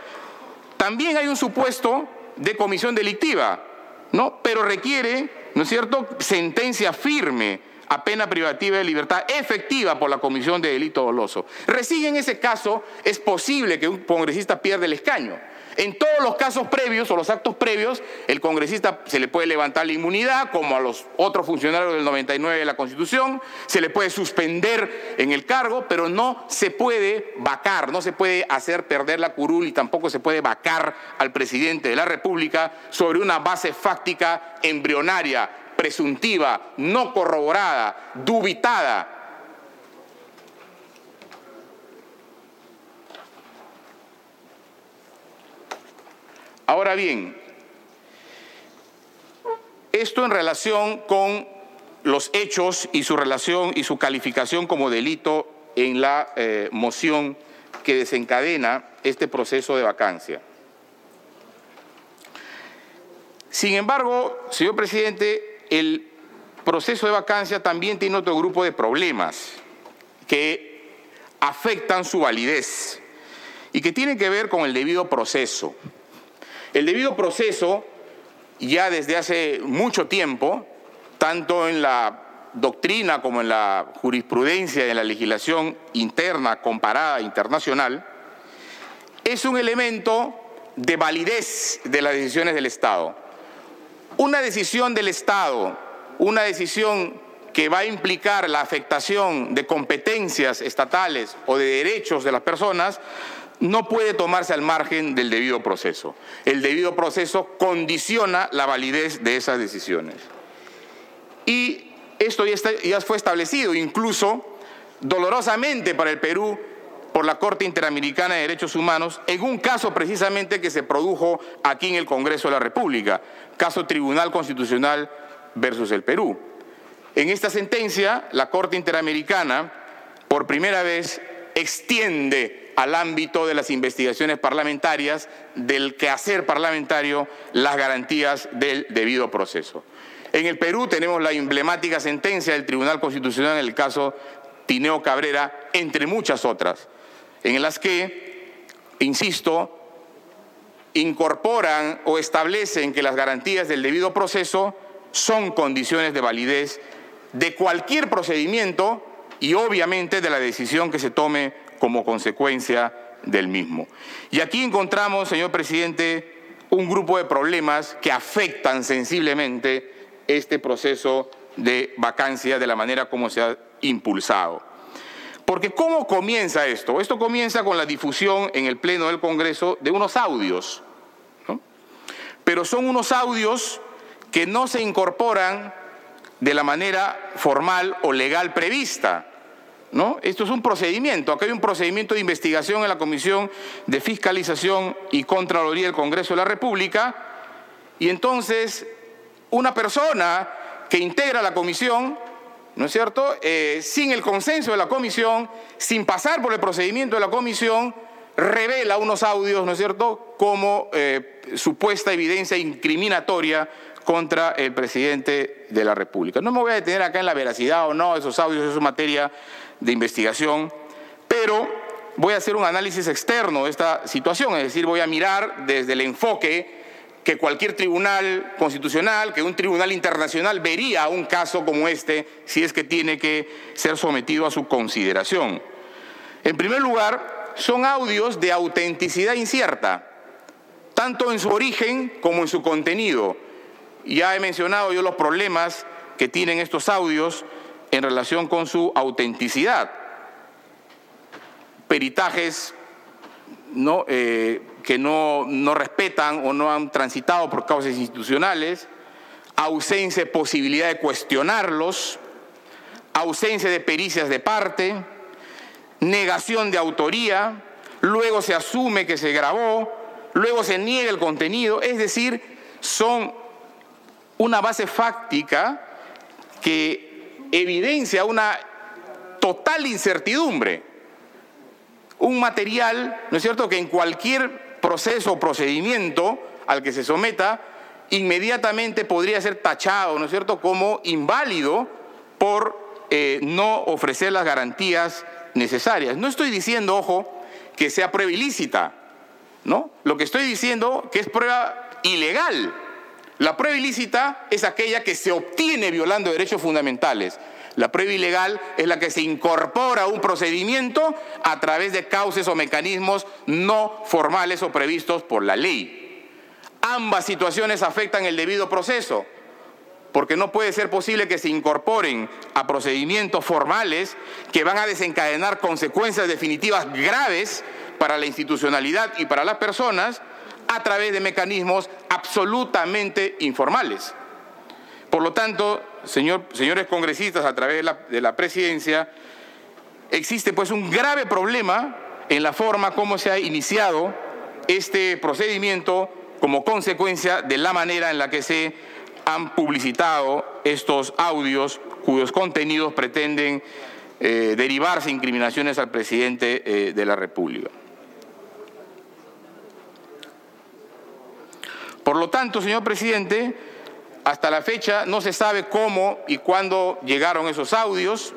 también hay un supuesto de comisión delictiva, ¿no? Pero requiere, ¿no es cierto?, sentencia firme a pena privativa de libertad efectiva por la comisión de delito doloso. Recién en ese caso es posible que un congresista pierda el escaño. En todos los casos previos o los actos previos, el congresista se le puede levantar la inmunidad, como a los otros funcionarios del 99 de la Constitución, se le puede suspender en el cargo, pero no se puede vacar, no se puede hacer perder la curul y tampoco se puede vacar al presidente de la República sobre una base fáctica embrionaria, presuntiva, no corroborada, dubitada Ahora bien, esto en relación con los hechos y su relación y su calificación como delito en la eh, moción que desencadena este proceso de vacancia. Sin embargo, señor presidente, el proceso de vacancia también tiene otro grupo de problemas que afectan su validez y que tienen que ver con el debido proceso. El debido proceso, ya desde hace mucho tiempo, tanto en la doctrina como en la jurisprudencia y en la legislación interna comparada internacional, es un elemento de validez de las decisiones del Estado. una decisión del Estado, una decisión que va a implicar la afectación de competencias estatales o de derechos de las personas, no puede tomarse al margen del debido proceso. El debido proceso condiciona la validez de esas decisiones. Y esto ya, fue establecido, incluso dolorosamente para el Perú, por la Corte Interamericana de Derechos Humanos, en un caso precisamente que se produjo aquí en el Congreso de la República, caso Tribunal Constitucional versus el Perú. En esta sentencia, la Corte Interamericana, por primera vez, extiende al ámbito de las investigaciones parlamentarias, del quehacer parlamentario, las garantías del debido proceso. En el Perú tenemos la emblemática sentencia del Tribunal Constitucional en el caso Tineo Cabrera, entre muchas otras, en las que, insisto, incorporan o establecen que las garantías del debido proceso son condiciones de validez de cualquier procedimiento y obviamente de la decisión que se tome como consecuencia del mismo. Y aquí encontramos, señor presidente, un grupo de problemas que afectan sensiblemente este proceso de vacancia de la manera como se ha impulsado. Porque ¿cómo comienza esto? Esto comienza con la difusión en el Pleno del Congreso de unos audios. Pero son unos audios que no se incorporan de la manera formal o legal prevista. ¿no? Esto es un procedimiento. Acá hay un procedimiento de investigación en la Comisión de Fiscalización y Contraloría del Congreso de la República. Y entonces, una persona que integra la comisión, ¿no es cierto?, eh, sin el consenso de la comisión, sin pasar por el procedimiento de la comisión, revela unos audios, ¿no es cierto?, como eh, supuesta evidencia incriminatoria contra el presidente de la República. No me voy a detener acá en la veracidad o no esos audios, es materia de investigación, pero voy a hacer un análisis externo de esta situación, es decir, voy a mirar desde el enfoque que cualquier tribunal constitucional, que un tribunal internacional vería un caso como este si es que tiene que ser sometido a su consideración. En primer lugar, son audios de autenticidad incierta, tanto en su origen como en su contenido. Ya he mencionado yo los problemas que tienen estos audios en relación con su autenticidad. Peritajes. Eh, que no, no respetan o no han transitado por causas institucionales, ausencia de posibilidad de cuestionarlos, ausencia de pericias de parte, negación de autoría, luego se asume que se grabó, luego se niega el contenido, es decir, son una base fáctica que evidencia una total incertidumbre. Un material, ¿no es cierto?, que en cualquier proceso o procedimiento al que se someta, inmediatamente podría ser tachado, ¿no es cierto?, como inválido por eh, no ofrecer las garantías necesarias. No estoy diciendo, ojo, que sea prueba ilícita, ¿no? Lo que estoy diciendo que es prueba ilegal, la prueba ilícita es aquella que se obtiene violando derechos fundamentales. La prueba ilegal es la que se incorpora a un procedimiento a través de cauces o mecanismos no formales o previstos por la ley. Ambas situaciones afectan el debido proceso, porque no puede ser posible que se incorporen a procedimientos formales que van a desencadenar consecuencias definitivas graves para la institucionalidad y para las personas a través de mecanismos absolutamente informales. Por lo tanto, señores congresistas, a través de la, de la presidencia, existe pues un grave problema en la forma como se ha iniciado este procedimiento como consecuencia de la manera en la que se han publicitado estos audios cuyos contenidos pretenden eh, derivarse incriminaciones al presidente eh, de la República. Por lo tanto, señor presidente, hasta la fecha no se sabe cómo y cuándo llegaron esos audios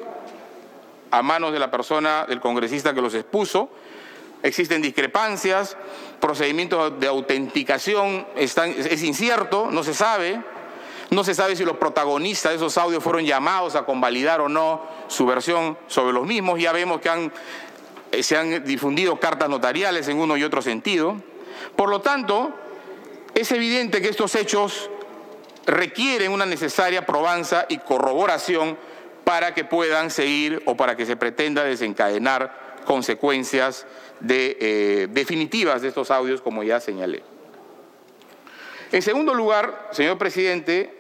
a manos de la persona, del congresista que los expuso. Existen discrepancias, procedimientos de autenticación están, es incierto, no se sabe. No se sabe si los protagonistas de esos audios fueron llamados a convalidar o no su versión sobre los mismos. Ya vemos que eh, se han difundido cartas notariales en uno y otro sentido. Por lo tanto, es evidente que estos hechos requieren una necesaria probanza y corroboración para que puedan seguir o para que se pretenda desencadenar consecuencias eh, definitivas de estos audios, como ya señalé. En segundo lugar, señor presidente,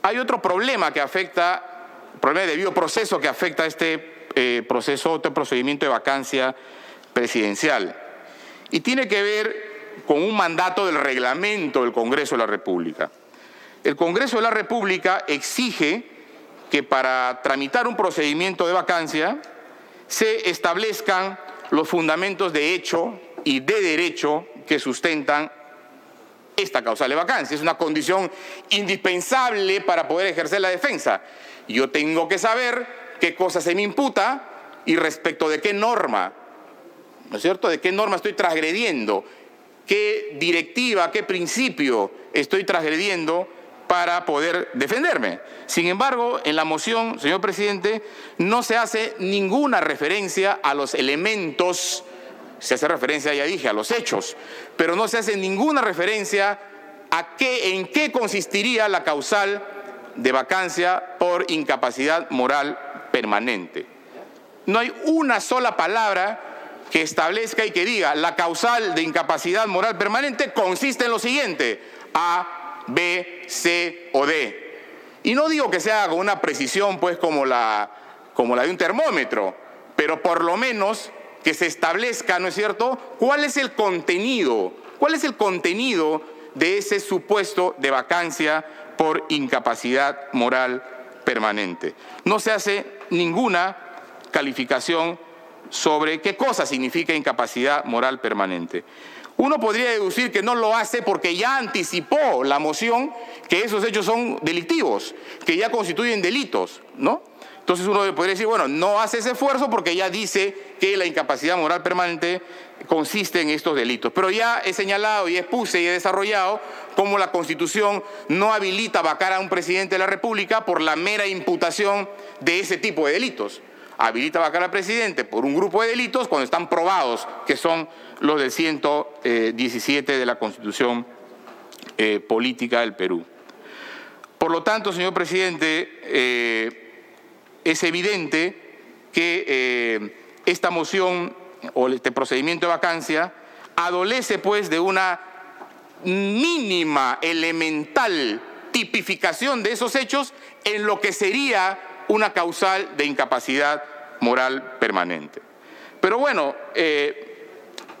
hay otro problema que afecta, problema de debido proceso que afecta a este eh, proceso, este procedimiento de vacancia presidencial. Y tiene que ver con un mandato del reglamento del Congreso de la República. El Congreso de la República exige que para tramitar un procedimiento de vacancia se establezcan los fundamentos de hecho y de derecho que sustentan esta causal de vacancia. Es una condición indispensable para poder ejercer la defensa. Yo tengo que saber qué cosa se me imputa y respecto de qué norma, ¿no es cierto? ¿De qué norma estoy transgrediendo? ¿Qué directiva, qué principio estoy transgrediendo para poder defenderme. Sin embargo, en la moción, señor presidente, no se hace ninguna referencia a los elementos, se hace referencia, ya dije, a los hechos, pero no se hace ninguna referencia a qué, en qué consistiría la causal de vacancia por incapacidad moral permanente. No hay una sola palabra que establezca y que diga la causal de incapacidad moral permanente consiste en lo siguiente, a B, C o D. Y no digo que sea con una precisión pues como la, como la de un termómetro, pero por lo menos que se establezca, ¿no es cierto?, cuál es el contenido, cuál es el contenido de ese supuesto de vacancia por incapacidad moral permanente. No se hace ninguna calificación sobre qué cosa significa incapacidad moral permanente. Uno podría deducir que no lo hace porque ya anticipó la moción que esos hechos son delictivos, que ya constituyen delitos, ¿no? Entonces uno podría decir, bueno, no hace ese esfuerzo porque ya dice que la incapacidad moral permanente consiste en estos delitos. Pero ya he señalado y expuse y he desarrollado cómo la Constitución no habilita vacar a un presidente de la República por la mera imputación de ese tipo de delitos habilita vacar al presidente por un grupo de delitos cuando están probados, que son los del 117 de la Constitución eh, Política del Perú. Por lo tanto, señor presidente, eh, es evidente que eh, esta moción o este procedimiento de vacancia adolece pues de una mínima, elemental tipificación de esos hechos en lo que sería una causal de incapacidad moral permanente. Pero bueno, eh,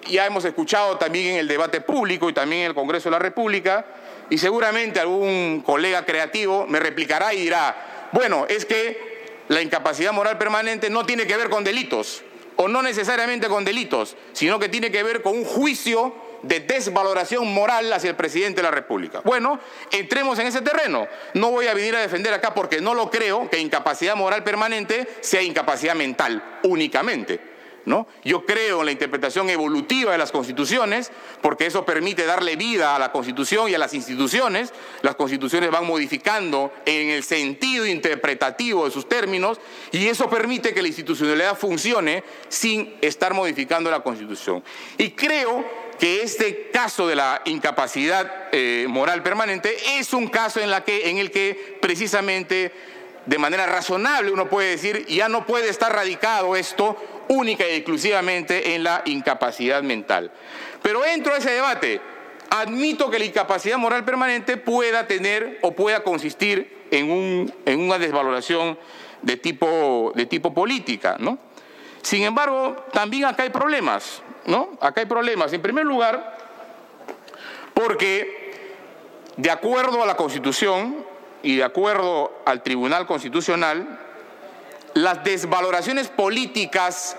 ya hemos escuchado también en el debate público y también en el Congreso de la República, y seguramente algún colega creativo me replicará y dirá, bueno, es que la incapacidad moral permanente no tiene que ver con delitos, o no necesariamente con delitos, sino que tiene que ver con un juicio de desvaloración moral hacia el presidente de la República. Bueno, entremos en ese terreno. No voy a venir a defender acá porque no lo creo que incapacidad moral permanente sea incapacidad mental únicamente. ¿No? Yo creo en la interpretación evolutiva de las constituciones, porque eso permite darle vida a la constitución y a las instituciones. Las constituciones van modificando en el sentido interpretativo de sus términos y eso permite que la institucionalidad funcione sin estar modificando la constitución. Y creo que este caso de la incapacidad eh, moral permanente es un caso en, la que, en el que precisamente de manera razonable uno puede decir ya no puede estar radicado esto única y exclusivamente en la incapacidad mental. Pero entro a ese debate. Admito que la incapacidad moral permanente pueda tener o pueda consistir en, un, en una desvaloración de tipo, de tipo política. Sin embargo, también acá hay problemas. ¿No? Acá hay problemas. En primer lugar, porque de acuerdo a la Constitución y de acuerdo al Tribunal Constitucional, las desvaloraciones políticas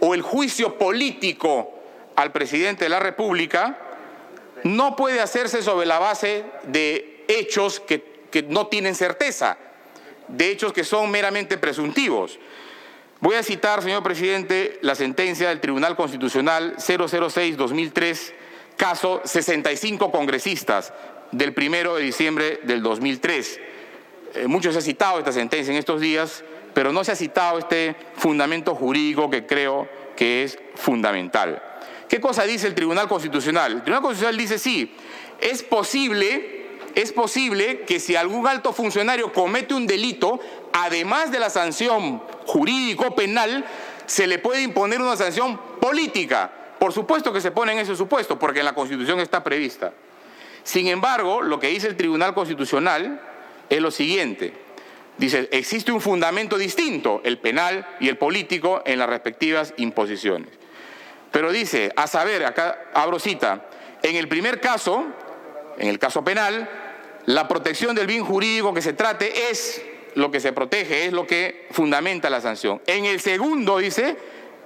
o el juicio político al presidente de la República no puede hacerse sobre la base de hechos que, que no tienen certeza, de hechos que son meramente presuntivos. Voy a citar, señor presidente, la sentencia del Tribunal Constitucional 006-2003, caso 65 congresistas del 1 de diciembre del 2003. Eh, mucho se ha citado esta sentencia en estos días, pero no se ha citado este fundamento jurídico que creo que es fundamental. ¿Qué cosa dice el Tribunal Constitucional? El Tribunal Constitucional dice sí, es posible es posible que si algún alto funcionario comete un delito, además de la sanción jurídico-penal, se le puede imponer una sanción política. Por supuesto que se pone en ese supuesto, porque en la Constitución está prevista. Sin embargo, lo que dice el Tribunal Constitucional es lo siguiente. Dice, existe un fundamento distinto, el penal y el político, en las respectivas imposiciones. Pero dice, a saber, acá abro cita, en el primer caso, en el caso penal, la protección del bien jurídico que se trate es lo que se protege, es lo que fundamenta la sanción. En el segundo, dice,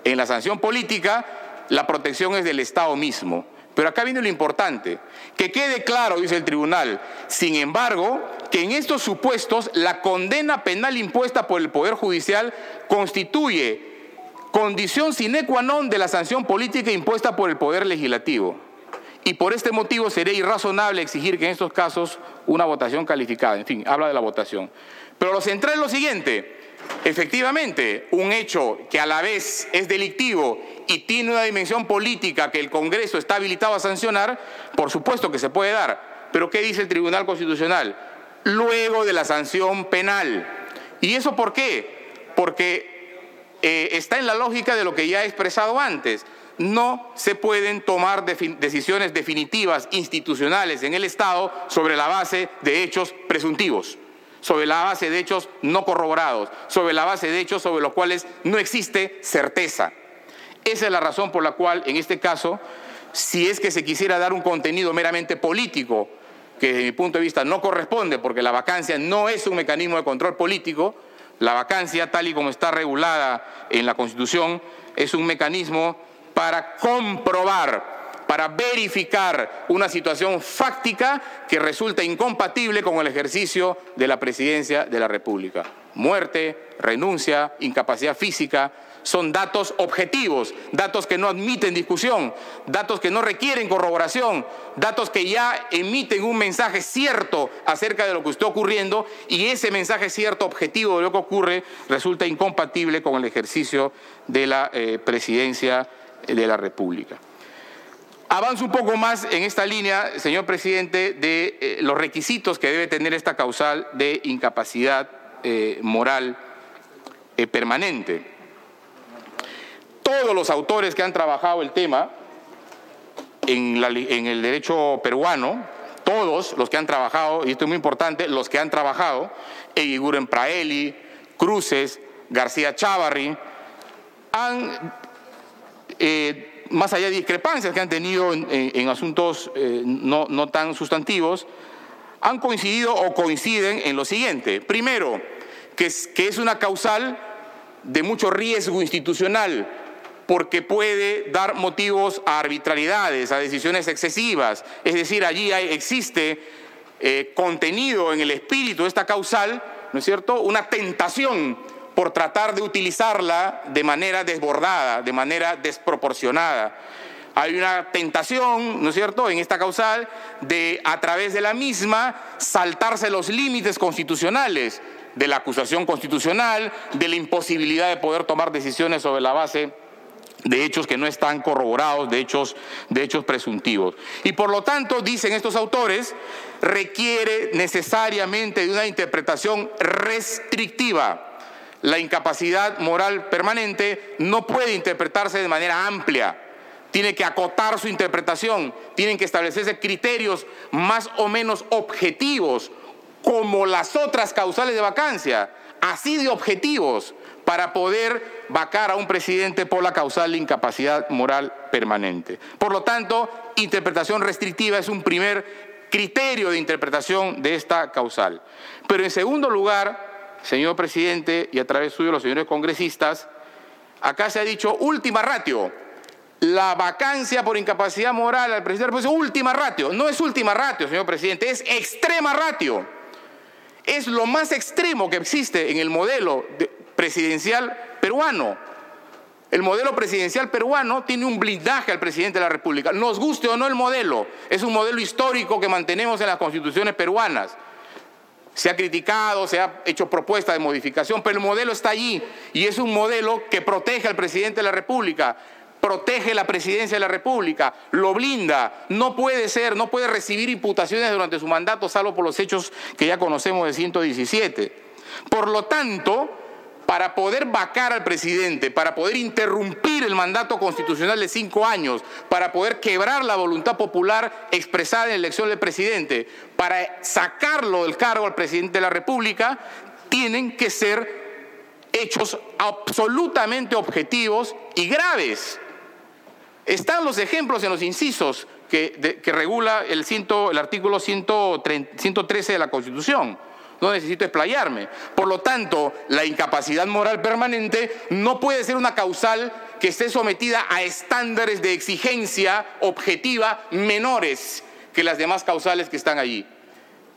en la sanción política, la protección es del Estado mismo. Pero acá viene lo importante, que quede claro, dice el tribunal, sin embargo, que en estos supuestos la condena penal impuesta por el Poder Judicial constituye condición sine qua non de la sanción política impuesta por el Poder Legislativo. Y por este motivo sería irrazonable exigir que en estos casos una votación calificada, en fin, habla de la votación. Pero lo central es lo siguiente, efectivamente, un hecho que a la vez es delictivo y tiene una dimensión política que el Congreso está habilitado a sancionar, por supuesto que se puede dar. Pero ¿qué dice el Tribunal Constitucional? Luego de la sanción penal. ¿Y eso por qué? Porque eh, está en la lógica de lo que ya he expresado antes no se pueden tomar decisiones definitivas institucionales en el Estado sobre la base de hechos presuntivos, sobre la base de hechos no corroborados, sobre la base de hechos sobre los cuales no existe certeza. Esa es la razón por la cual, en este caso, si es que se quisiera dar un contenido meramente político, que desde mi punto de vista no corresponde, porque la vacancia no es un mecanismo de control político, la vacancia, tal y como está regulada en la Constitución, es un mecanismo para comprobar, para verificar una situación fáctica que resulta incompatible con el ejercicio de la presidencia de la República. Muerte, renuncia, incapacidad física, son datos objetivos, datos que no admiten discusión, datos que no requieren corroboración, datos que ya emiten un mensaje cierto acerca de lo que está ocurriendo y ese mensaje cierto, objetivo de lo que ocurre, resulta incompatible con el ejercicio de la eh, presidencia de la República. Avanzo un poco más en esta línea, señor presidente, de eh, los requisitos que debe tener esta causal de incapacidad eh, moral eh, permanente. Todos los autores que han trabajado el tema en, el derecho peruano, todos los que han trabajado, y esto es muy importante, los que han trabajado, Eguiguren Praeli, Cruces, García Chávarri, han eh, más allá de discrepancias que han tenido en, asuntos eh, no, tan sustantivos, han coincidido o coinciden en lo siguiente. Primero, que es, una causal de mucho riesgo institucional, porque puede dar motivos a arbitrariedades, a decisiones excesivas. Es decir, allí existe eh, contenido en el espíritu de esta causal, ¿no es cierto?, una tentación por tratar de utilizarla de manera desbordada, de manera desproporcionada. Hay una tentación, ¿no es cierto?, en esta causal de, a través de la misma, saltarse los límites constitucionales de la acusación constitucional, de la imposibilidad de poder tomar decisiones sobre la base de hechos que no están corroborados, de hechos, de hechos presuntivos. Y por lo tanto, dicen estos autores, requiere necesariamente de una interpretación restrictiva la incapacidad moral permanente no puede interpretarse de manera amplia. Tiene que acotar su interpretación, tienen que establecerse criterios más o menos objetivos, como las otras causales de vacancia, así de objetivos, para poder vacar a un presidente por la causal de incapacidad moral permanente. Por lo tanto, interpretación restrictiva es un primer criterio de interpretación de esta causal. Pero en segundo lugar, señor presidente, y a través suyo los señores congresistas, acá se ha dicho última ratio. La vacancia por incapacidad moral al presidente es última ratio. No es última ratio, señor presidente, es extrema ratio. Es lo más extremo que existe en el modelo presidencial peruano. El modelo presidencial peruano tiene un blindaje al presidente de la República. Nos guste o no el modelo, es un modelo histórico que mantenemos en las constituciones peruanas. Se ha criticado, se ha hecho propuesta de modificación, pero el modelo está allí y es un modelo que protege al presidente de la República. protege la presidencia de la República, lo blinda, no puede ser, no puede recibir imputaciones durante su mandato, salvo por los hechos que ya conocemos de 117. Por lo tanto, para poder vacar al presidente, para poder interrumpir el mandato constitucional de cinco años, para poder quebrar la voluntad popular expresada en la elección del presidente, para sacarlo del cargo al presidente de la República, tienen que ser hechos absolutamente objetivos y graves. Están los ejemplos en los incisos que, regula el, el artículo 113 de la Constitución. No necesito explayarme. Por lo tanto, la incapacidad moral permanente no puede ser una causal que esté sometida a estándares de exigencia objetiva menores que las demás causales que están allí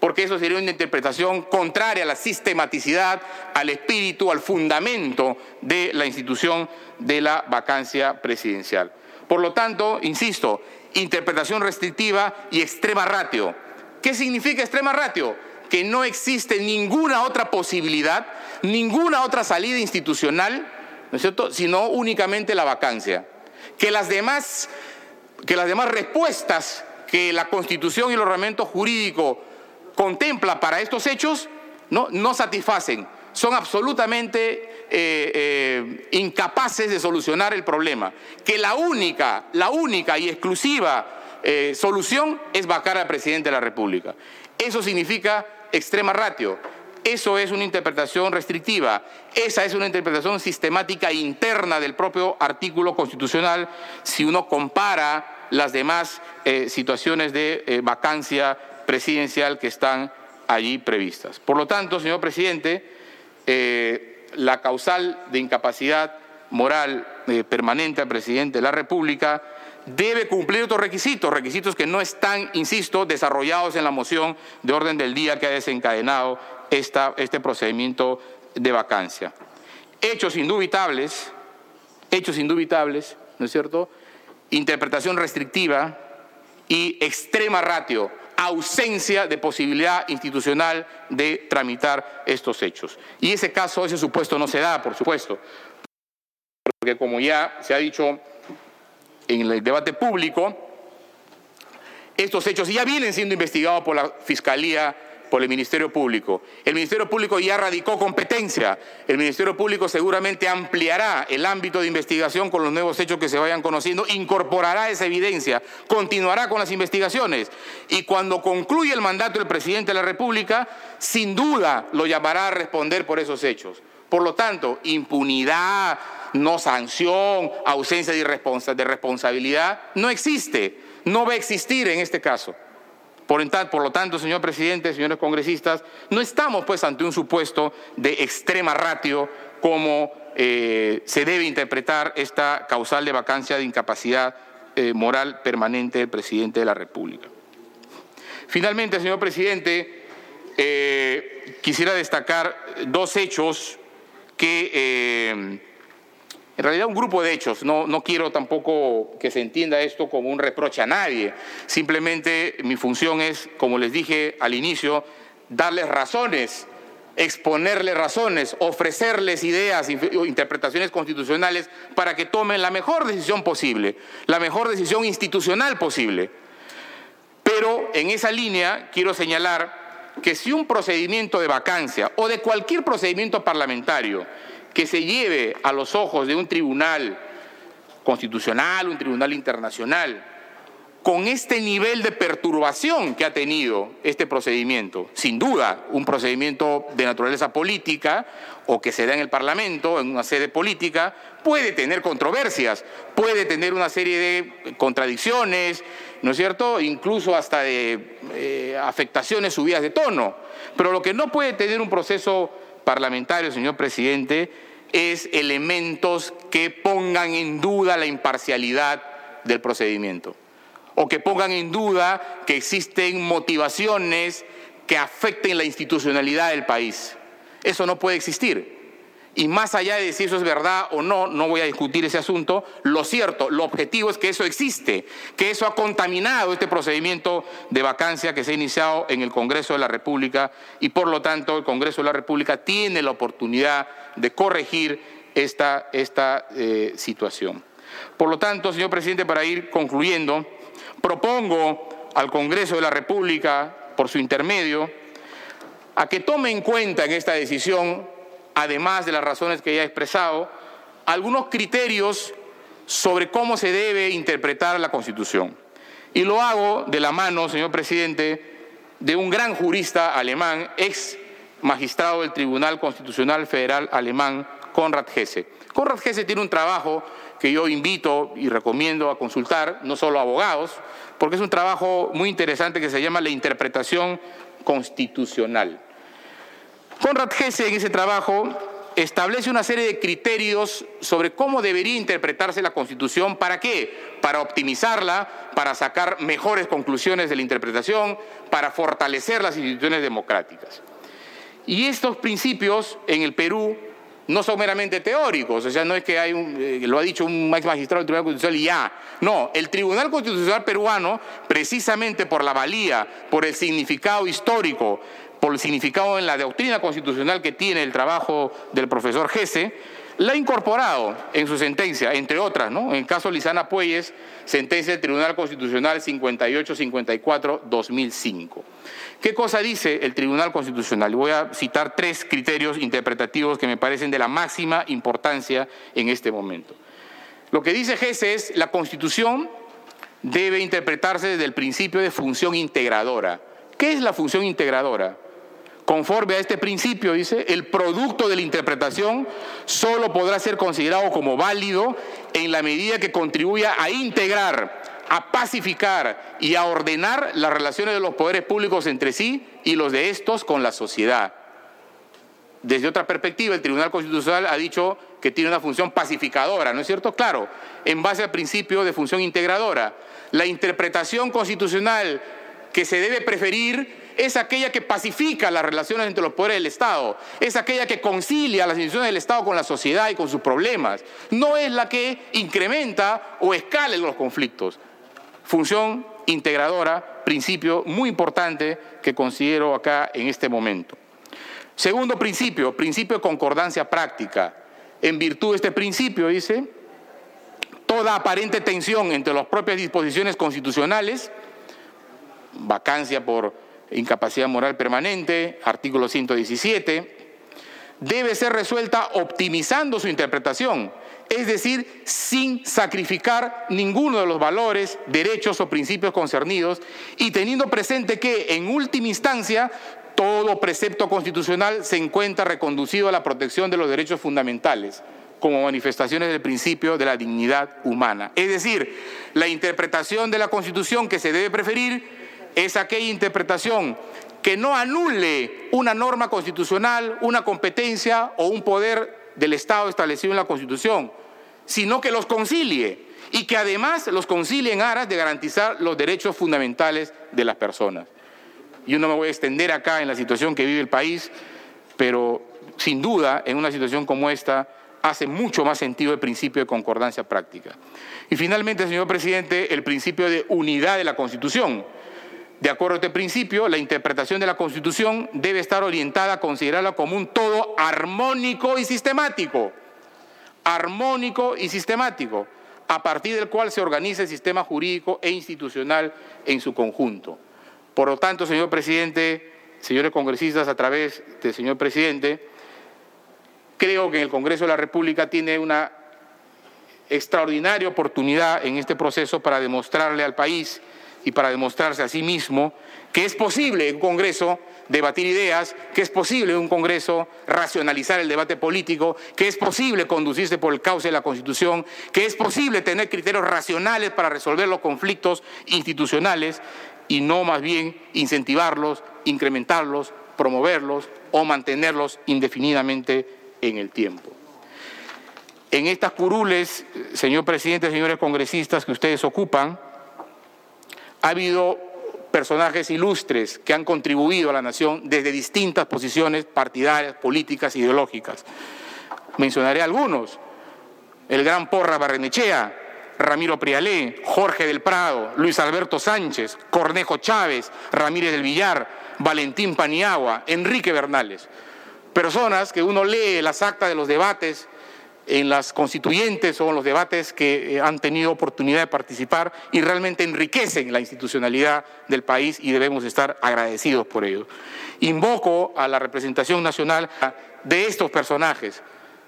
porque eso sería una interpretación contraria a la sistematicidad, al espíritu, al fundamento de la institución de la vacancia presidencial. Por lo tanto, insisto, interpretación restrictiva y extrema ratio. ¿Qué significa extrema ratio? Que no existe ninguna otra posibilidad, ninguna otra salida institucional, ¿no es cierto?, sino únicamente la vacancia. Que las demás, que las demás respuestas que la Constitución y el ordenamiento jurídico contempla para estos hechos no, no satisfacen, son absolutamente eh, eh, incapaces de solucionar el problema. Que la única, la única y exclusiva eh, solución es vacar al presidente de la República. Eso significa extrema ratio. Eso es una interpretación restrictiva. Esa es una interpretación sistemática interna del propio artículo constitucional si uno compara las demás situaciones de vacancia presidencial que están allí previstas. Por lo tanto, señor presidente, eh, la causal de incapacidad moral eh, permanente al presidente de la República debe cumplir otros requisitos, requisitos que no están, insisto, desarrollados en la moción de orden del día que ha desencadenado esta, este procedimiento de vacancia. Hechos indubitables, hechos indubitables, ¿no es cierto? Interpretación restrictiva y extrema ratio ausencia de posibilidad institucional de tramitar estos hechos. Y ese caso, ese supuesto no se da, por supuesto, porque como ya se ha dicho en el debate público, estos hechos ya vienen siendo investigados por la Fiscalía por el Ministerio Público. El Ministerio Público ya radicó competencia. El Ministerio Público seguramente ampliará el ámbito de investigación con los nuevos hechos que se vayan conociendo, incorporará esa evidencia, continuará con las investigaciones y cuando concluya el mandato del presidente de la República, sin duda lo llamará a responder por esos hechos. Por lo tanto, impunidad, no sanción, ausencia de responsabilidad, no existe, no va a existir en este caso. Por, lo tanto, señor presidente, señores congresistas, no estamos pues ante un supuesto de extrema ratio como eh, se debe interpretar esta causal de vacancia de incapacidad eh, moral permanente del presidente de la República. Finalmente, señor presidente, eh, quisiera destacar dos hechos que en realidad un grupo de hechos, no, quiero tampoco que se entienda esto como un reproche a nadie, simplemente mi función es, como les dije al inicio, darles razones, exponerles razones, ofrecerles ideas, interpretaciones constitucionales para que tomen la mejor decisión posible, la mejor decisión institucional posible. Pero en esa línea quiero señalar que si un procedimiento de vacancia o de cualquier procedimiento parlamentario que se lleve a los ojos de un tribunal constitucional, un tribunal internacional, con este nivel de perturbación que ha tenido este procedimiento, sin duda un procedimiento de naturaleza política o que se da en el Parlamento, en una sede política, puede tener controversias, puede tener una serie de contradicciones, ¿no es cierto? Incluso hasta de eh, afectaciones subidas de tono. Pero lo que no puede tener un proceso parlamentario, señor presidente, es elementos que pongan en duda la imparcialidad del procedimiento o que pongan en duda que existen motivaciones que afecten la institucionalidad del país. Eso no puede existir. Y más allá de si eso es verdad o no, no voy a discutir ese asunto, lo cierto, lo objetivo es que eso existe, que eso ha contaminado este procedimiento de vacancia que se ha iniciado en el Congreso de la República y por lo tanto el Congreso de la República tiene la oportunidad de corregir esta, esta eh, situación. Por lo tanto, señor presidente, para ir concluyendo, propongo al Congreso de la República, por su intermedio, a que tome en cuenta en esta decisión, además de las razones que ya he expresado, algunos criterios sobre cómo se debe interpretar la Constitución. Y lo hago de la mano, señor presidente, de un gran jurista alemán, ex magistrado del Tribunal Constitucional Federal alemán, Konrad Hesse. Konrad Hesse tiene un trabajo que yo invito y recomiendo a consultar, no solo a abogados, porque es un trabajo muy interesante que se llama la interpretación constitucional. Konrad Hesse en ese trabajo establece una serie de criterios sobre cómo debería interpretarse la Constitución. ¿Para qué? Para optimizarla, para sacar mejores conclusiones de la interpretación, para fortalecer las instituciones democráticas. Y estos principios en el Perú no son meramente teóricos, o sea, no es que hay un, eh, lo ha dicho un magistrado del Tribunal Constitucional y ya. No, el Tribunal Constitucional peruano, precisamente por la valía, por el significado histórico, por el significado en la doctrina constitucional que tiene el trabajo del profesor Gese, la ha incorporado en su sentencia, entre otras, ¿no? En el caso Lizana Puelles, sentencia del Tribunal Constitucional 5854-2005. ¿Qué cosa dice el Tribunal Constitucional? Voy a citar tres criterios interpretativos que me parecen de la máxima importancia en este momento. Lo que dice Gese es la Constitución debe interpretarse desde el principio de función integradora. ¿Qué es la función integradora? Conforme a este principio, dice, el producto de la interpretación solo podrá ser considerado como válido en la medida que contribuya a integrar, a pacificar y a ordenar las relaciones de los poderes públicos entre sí y los de estos con la sociedad. Desde otra perspectiva, el Tribunal Constitucional ha dicho que tiene una función pacificadora, ¿no es cierto? Claro, en base al principio de función integradora. La interpretación constitucional que se debe preferir es aquella que pacifica las relaciones entre los poderes del Estado, es aquella que concilia las instituciones del Estado con la sociedad y con sus problemas, no es la que incrementa o escala los conflictos. Función integradora, principio muy importante que considero acá en este momento. Segundo principio, principio de concordancia práctica. En virtud de este principio, dice, toda aparente tensión entre las propias disposiciones constitucionales, vacancia por incapacidad moral permanente, artículo 117, debe ser resuelta optimizando su interpretación, es decir, sin sacrificar ninguno de los valores, derechos o principios concernidos y teniendo presente que, en última instancia, todo precepto constitucional se encuentra reconducido a la protección de los derechos fundamentales como manifestaciones del principio de la dignidad humana. Es decir, la interpretación de la Constitución que se debe preferir es aquella interpretación que no anule una norma constitucional, una competencia o un poder del Estado establecido en la Constitución, sino que los concilie y que además los concilie en aras de garantizar los derechos fundamentales de las personas. Yo no me voy a extender acá en la situación que vive el país, pero sin duda en una situación como esta hace mucho más sentido el principio de concordancia práctica. Y finalmente, señor presidente, el principio de unidad de la Constitución de acuerdo a este principio, la interpretación de la Constitución debe estar orientada a considerarla como un todo armónico y sistemático. Armónico y sistemático, a partir del cual se organiza el sistema jurídico e institucional en su conjunto. Por lo tanto, señor presidente, señores congresistas, a través del señor presidente, creo que el Congreso de la República tiene una extraordinaria oportunidad en este proceso para demostrarle al país y para demostrarse a sí mismo que es posible en un Congreso debatir ideas, que es posible en un Congreso racionalizar el debate político, que es posible conducirse por el cauce de la Constitución, que es posible tener criterios racionales para resolver los conflictos institucionales y no más bien incentivarlos, incrementarlos, promoverlos o mantenerlos indefinidamente en el tiempo. En estas curules, señor presidente, señores congresistas que ustedes ocupan, ha habido personajes ilustres que han contribuido a la nación desde distintas posiciones partidarias, políticas, ideológicas. Mencionaré algunos. El gran Porra Barrenechea, Ramiro Prialé, Jorge del Prado, Luis Alberto Sánchez, Cornejo Chávez, Ramírez del Villar, Valentín Paniagua, Enrique Bernales. Personas que uno lee las actas de los debates en las constituyentes o en los debates que eh, han tenido oportunidad de participar y realmente enriquecen la institucionalidad del país y debemos estar agradecidos por ello. Invoco a la representación nacional de estos personajes,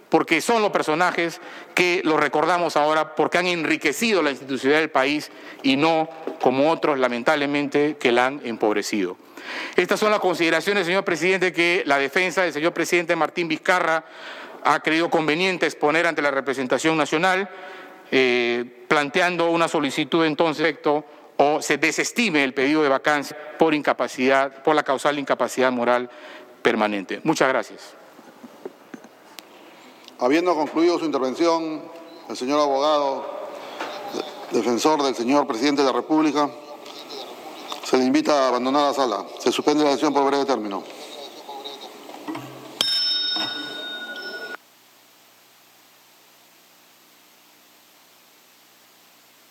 porque son los personajes que los recordamos ahora porque han enriquecido la institucionalidad del país y no como otros, lamentablemente, que la han empobrecido. Estas son las consideraciones, señor presidente, que la defensa del señor presidente Martín Vizcarra ha creído conveniente exponer ante la representación nacional, eh, planteando una solicitud entonces o se desestime el pedido de vacancia por incapacidad, por la causal incapacidad moral permanente. Muchas gracias. Habiendo concluido su intervención, el señor abogado, defensor del señor presidente de la República, se le invita a abandonar la sala. Se suspende la sesión por breve término.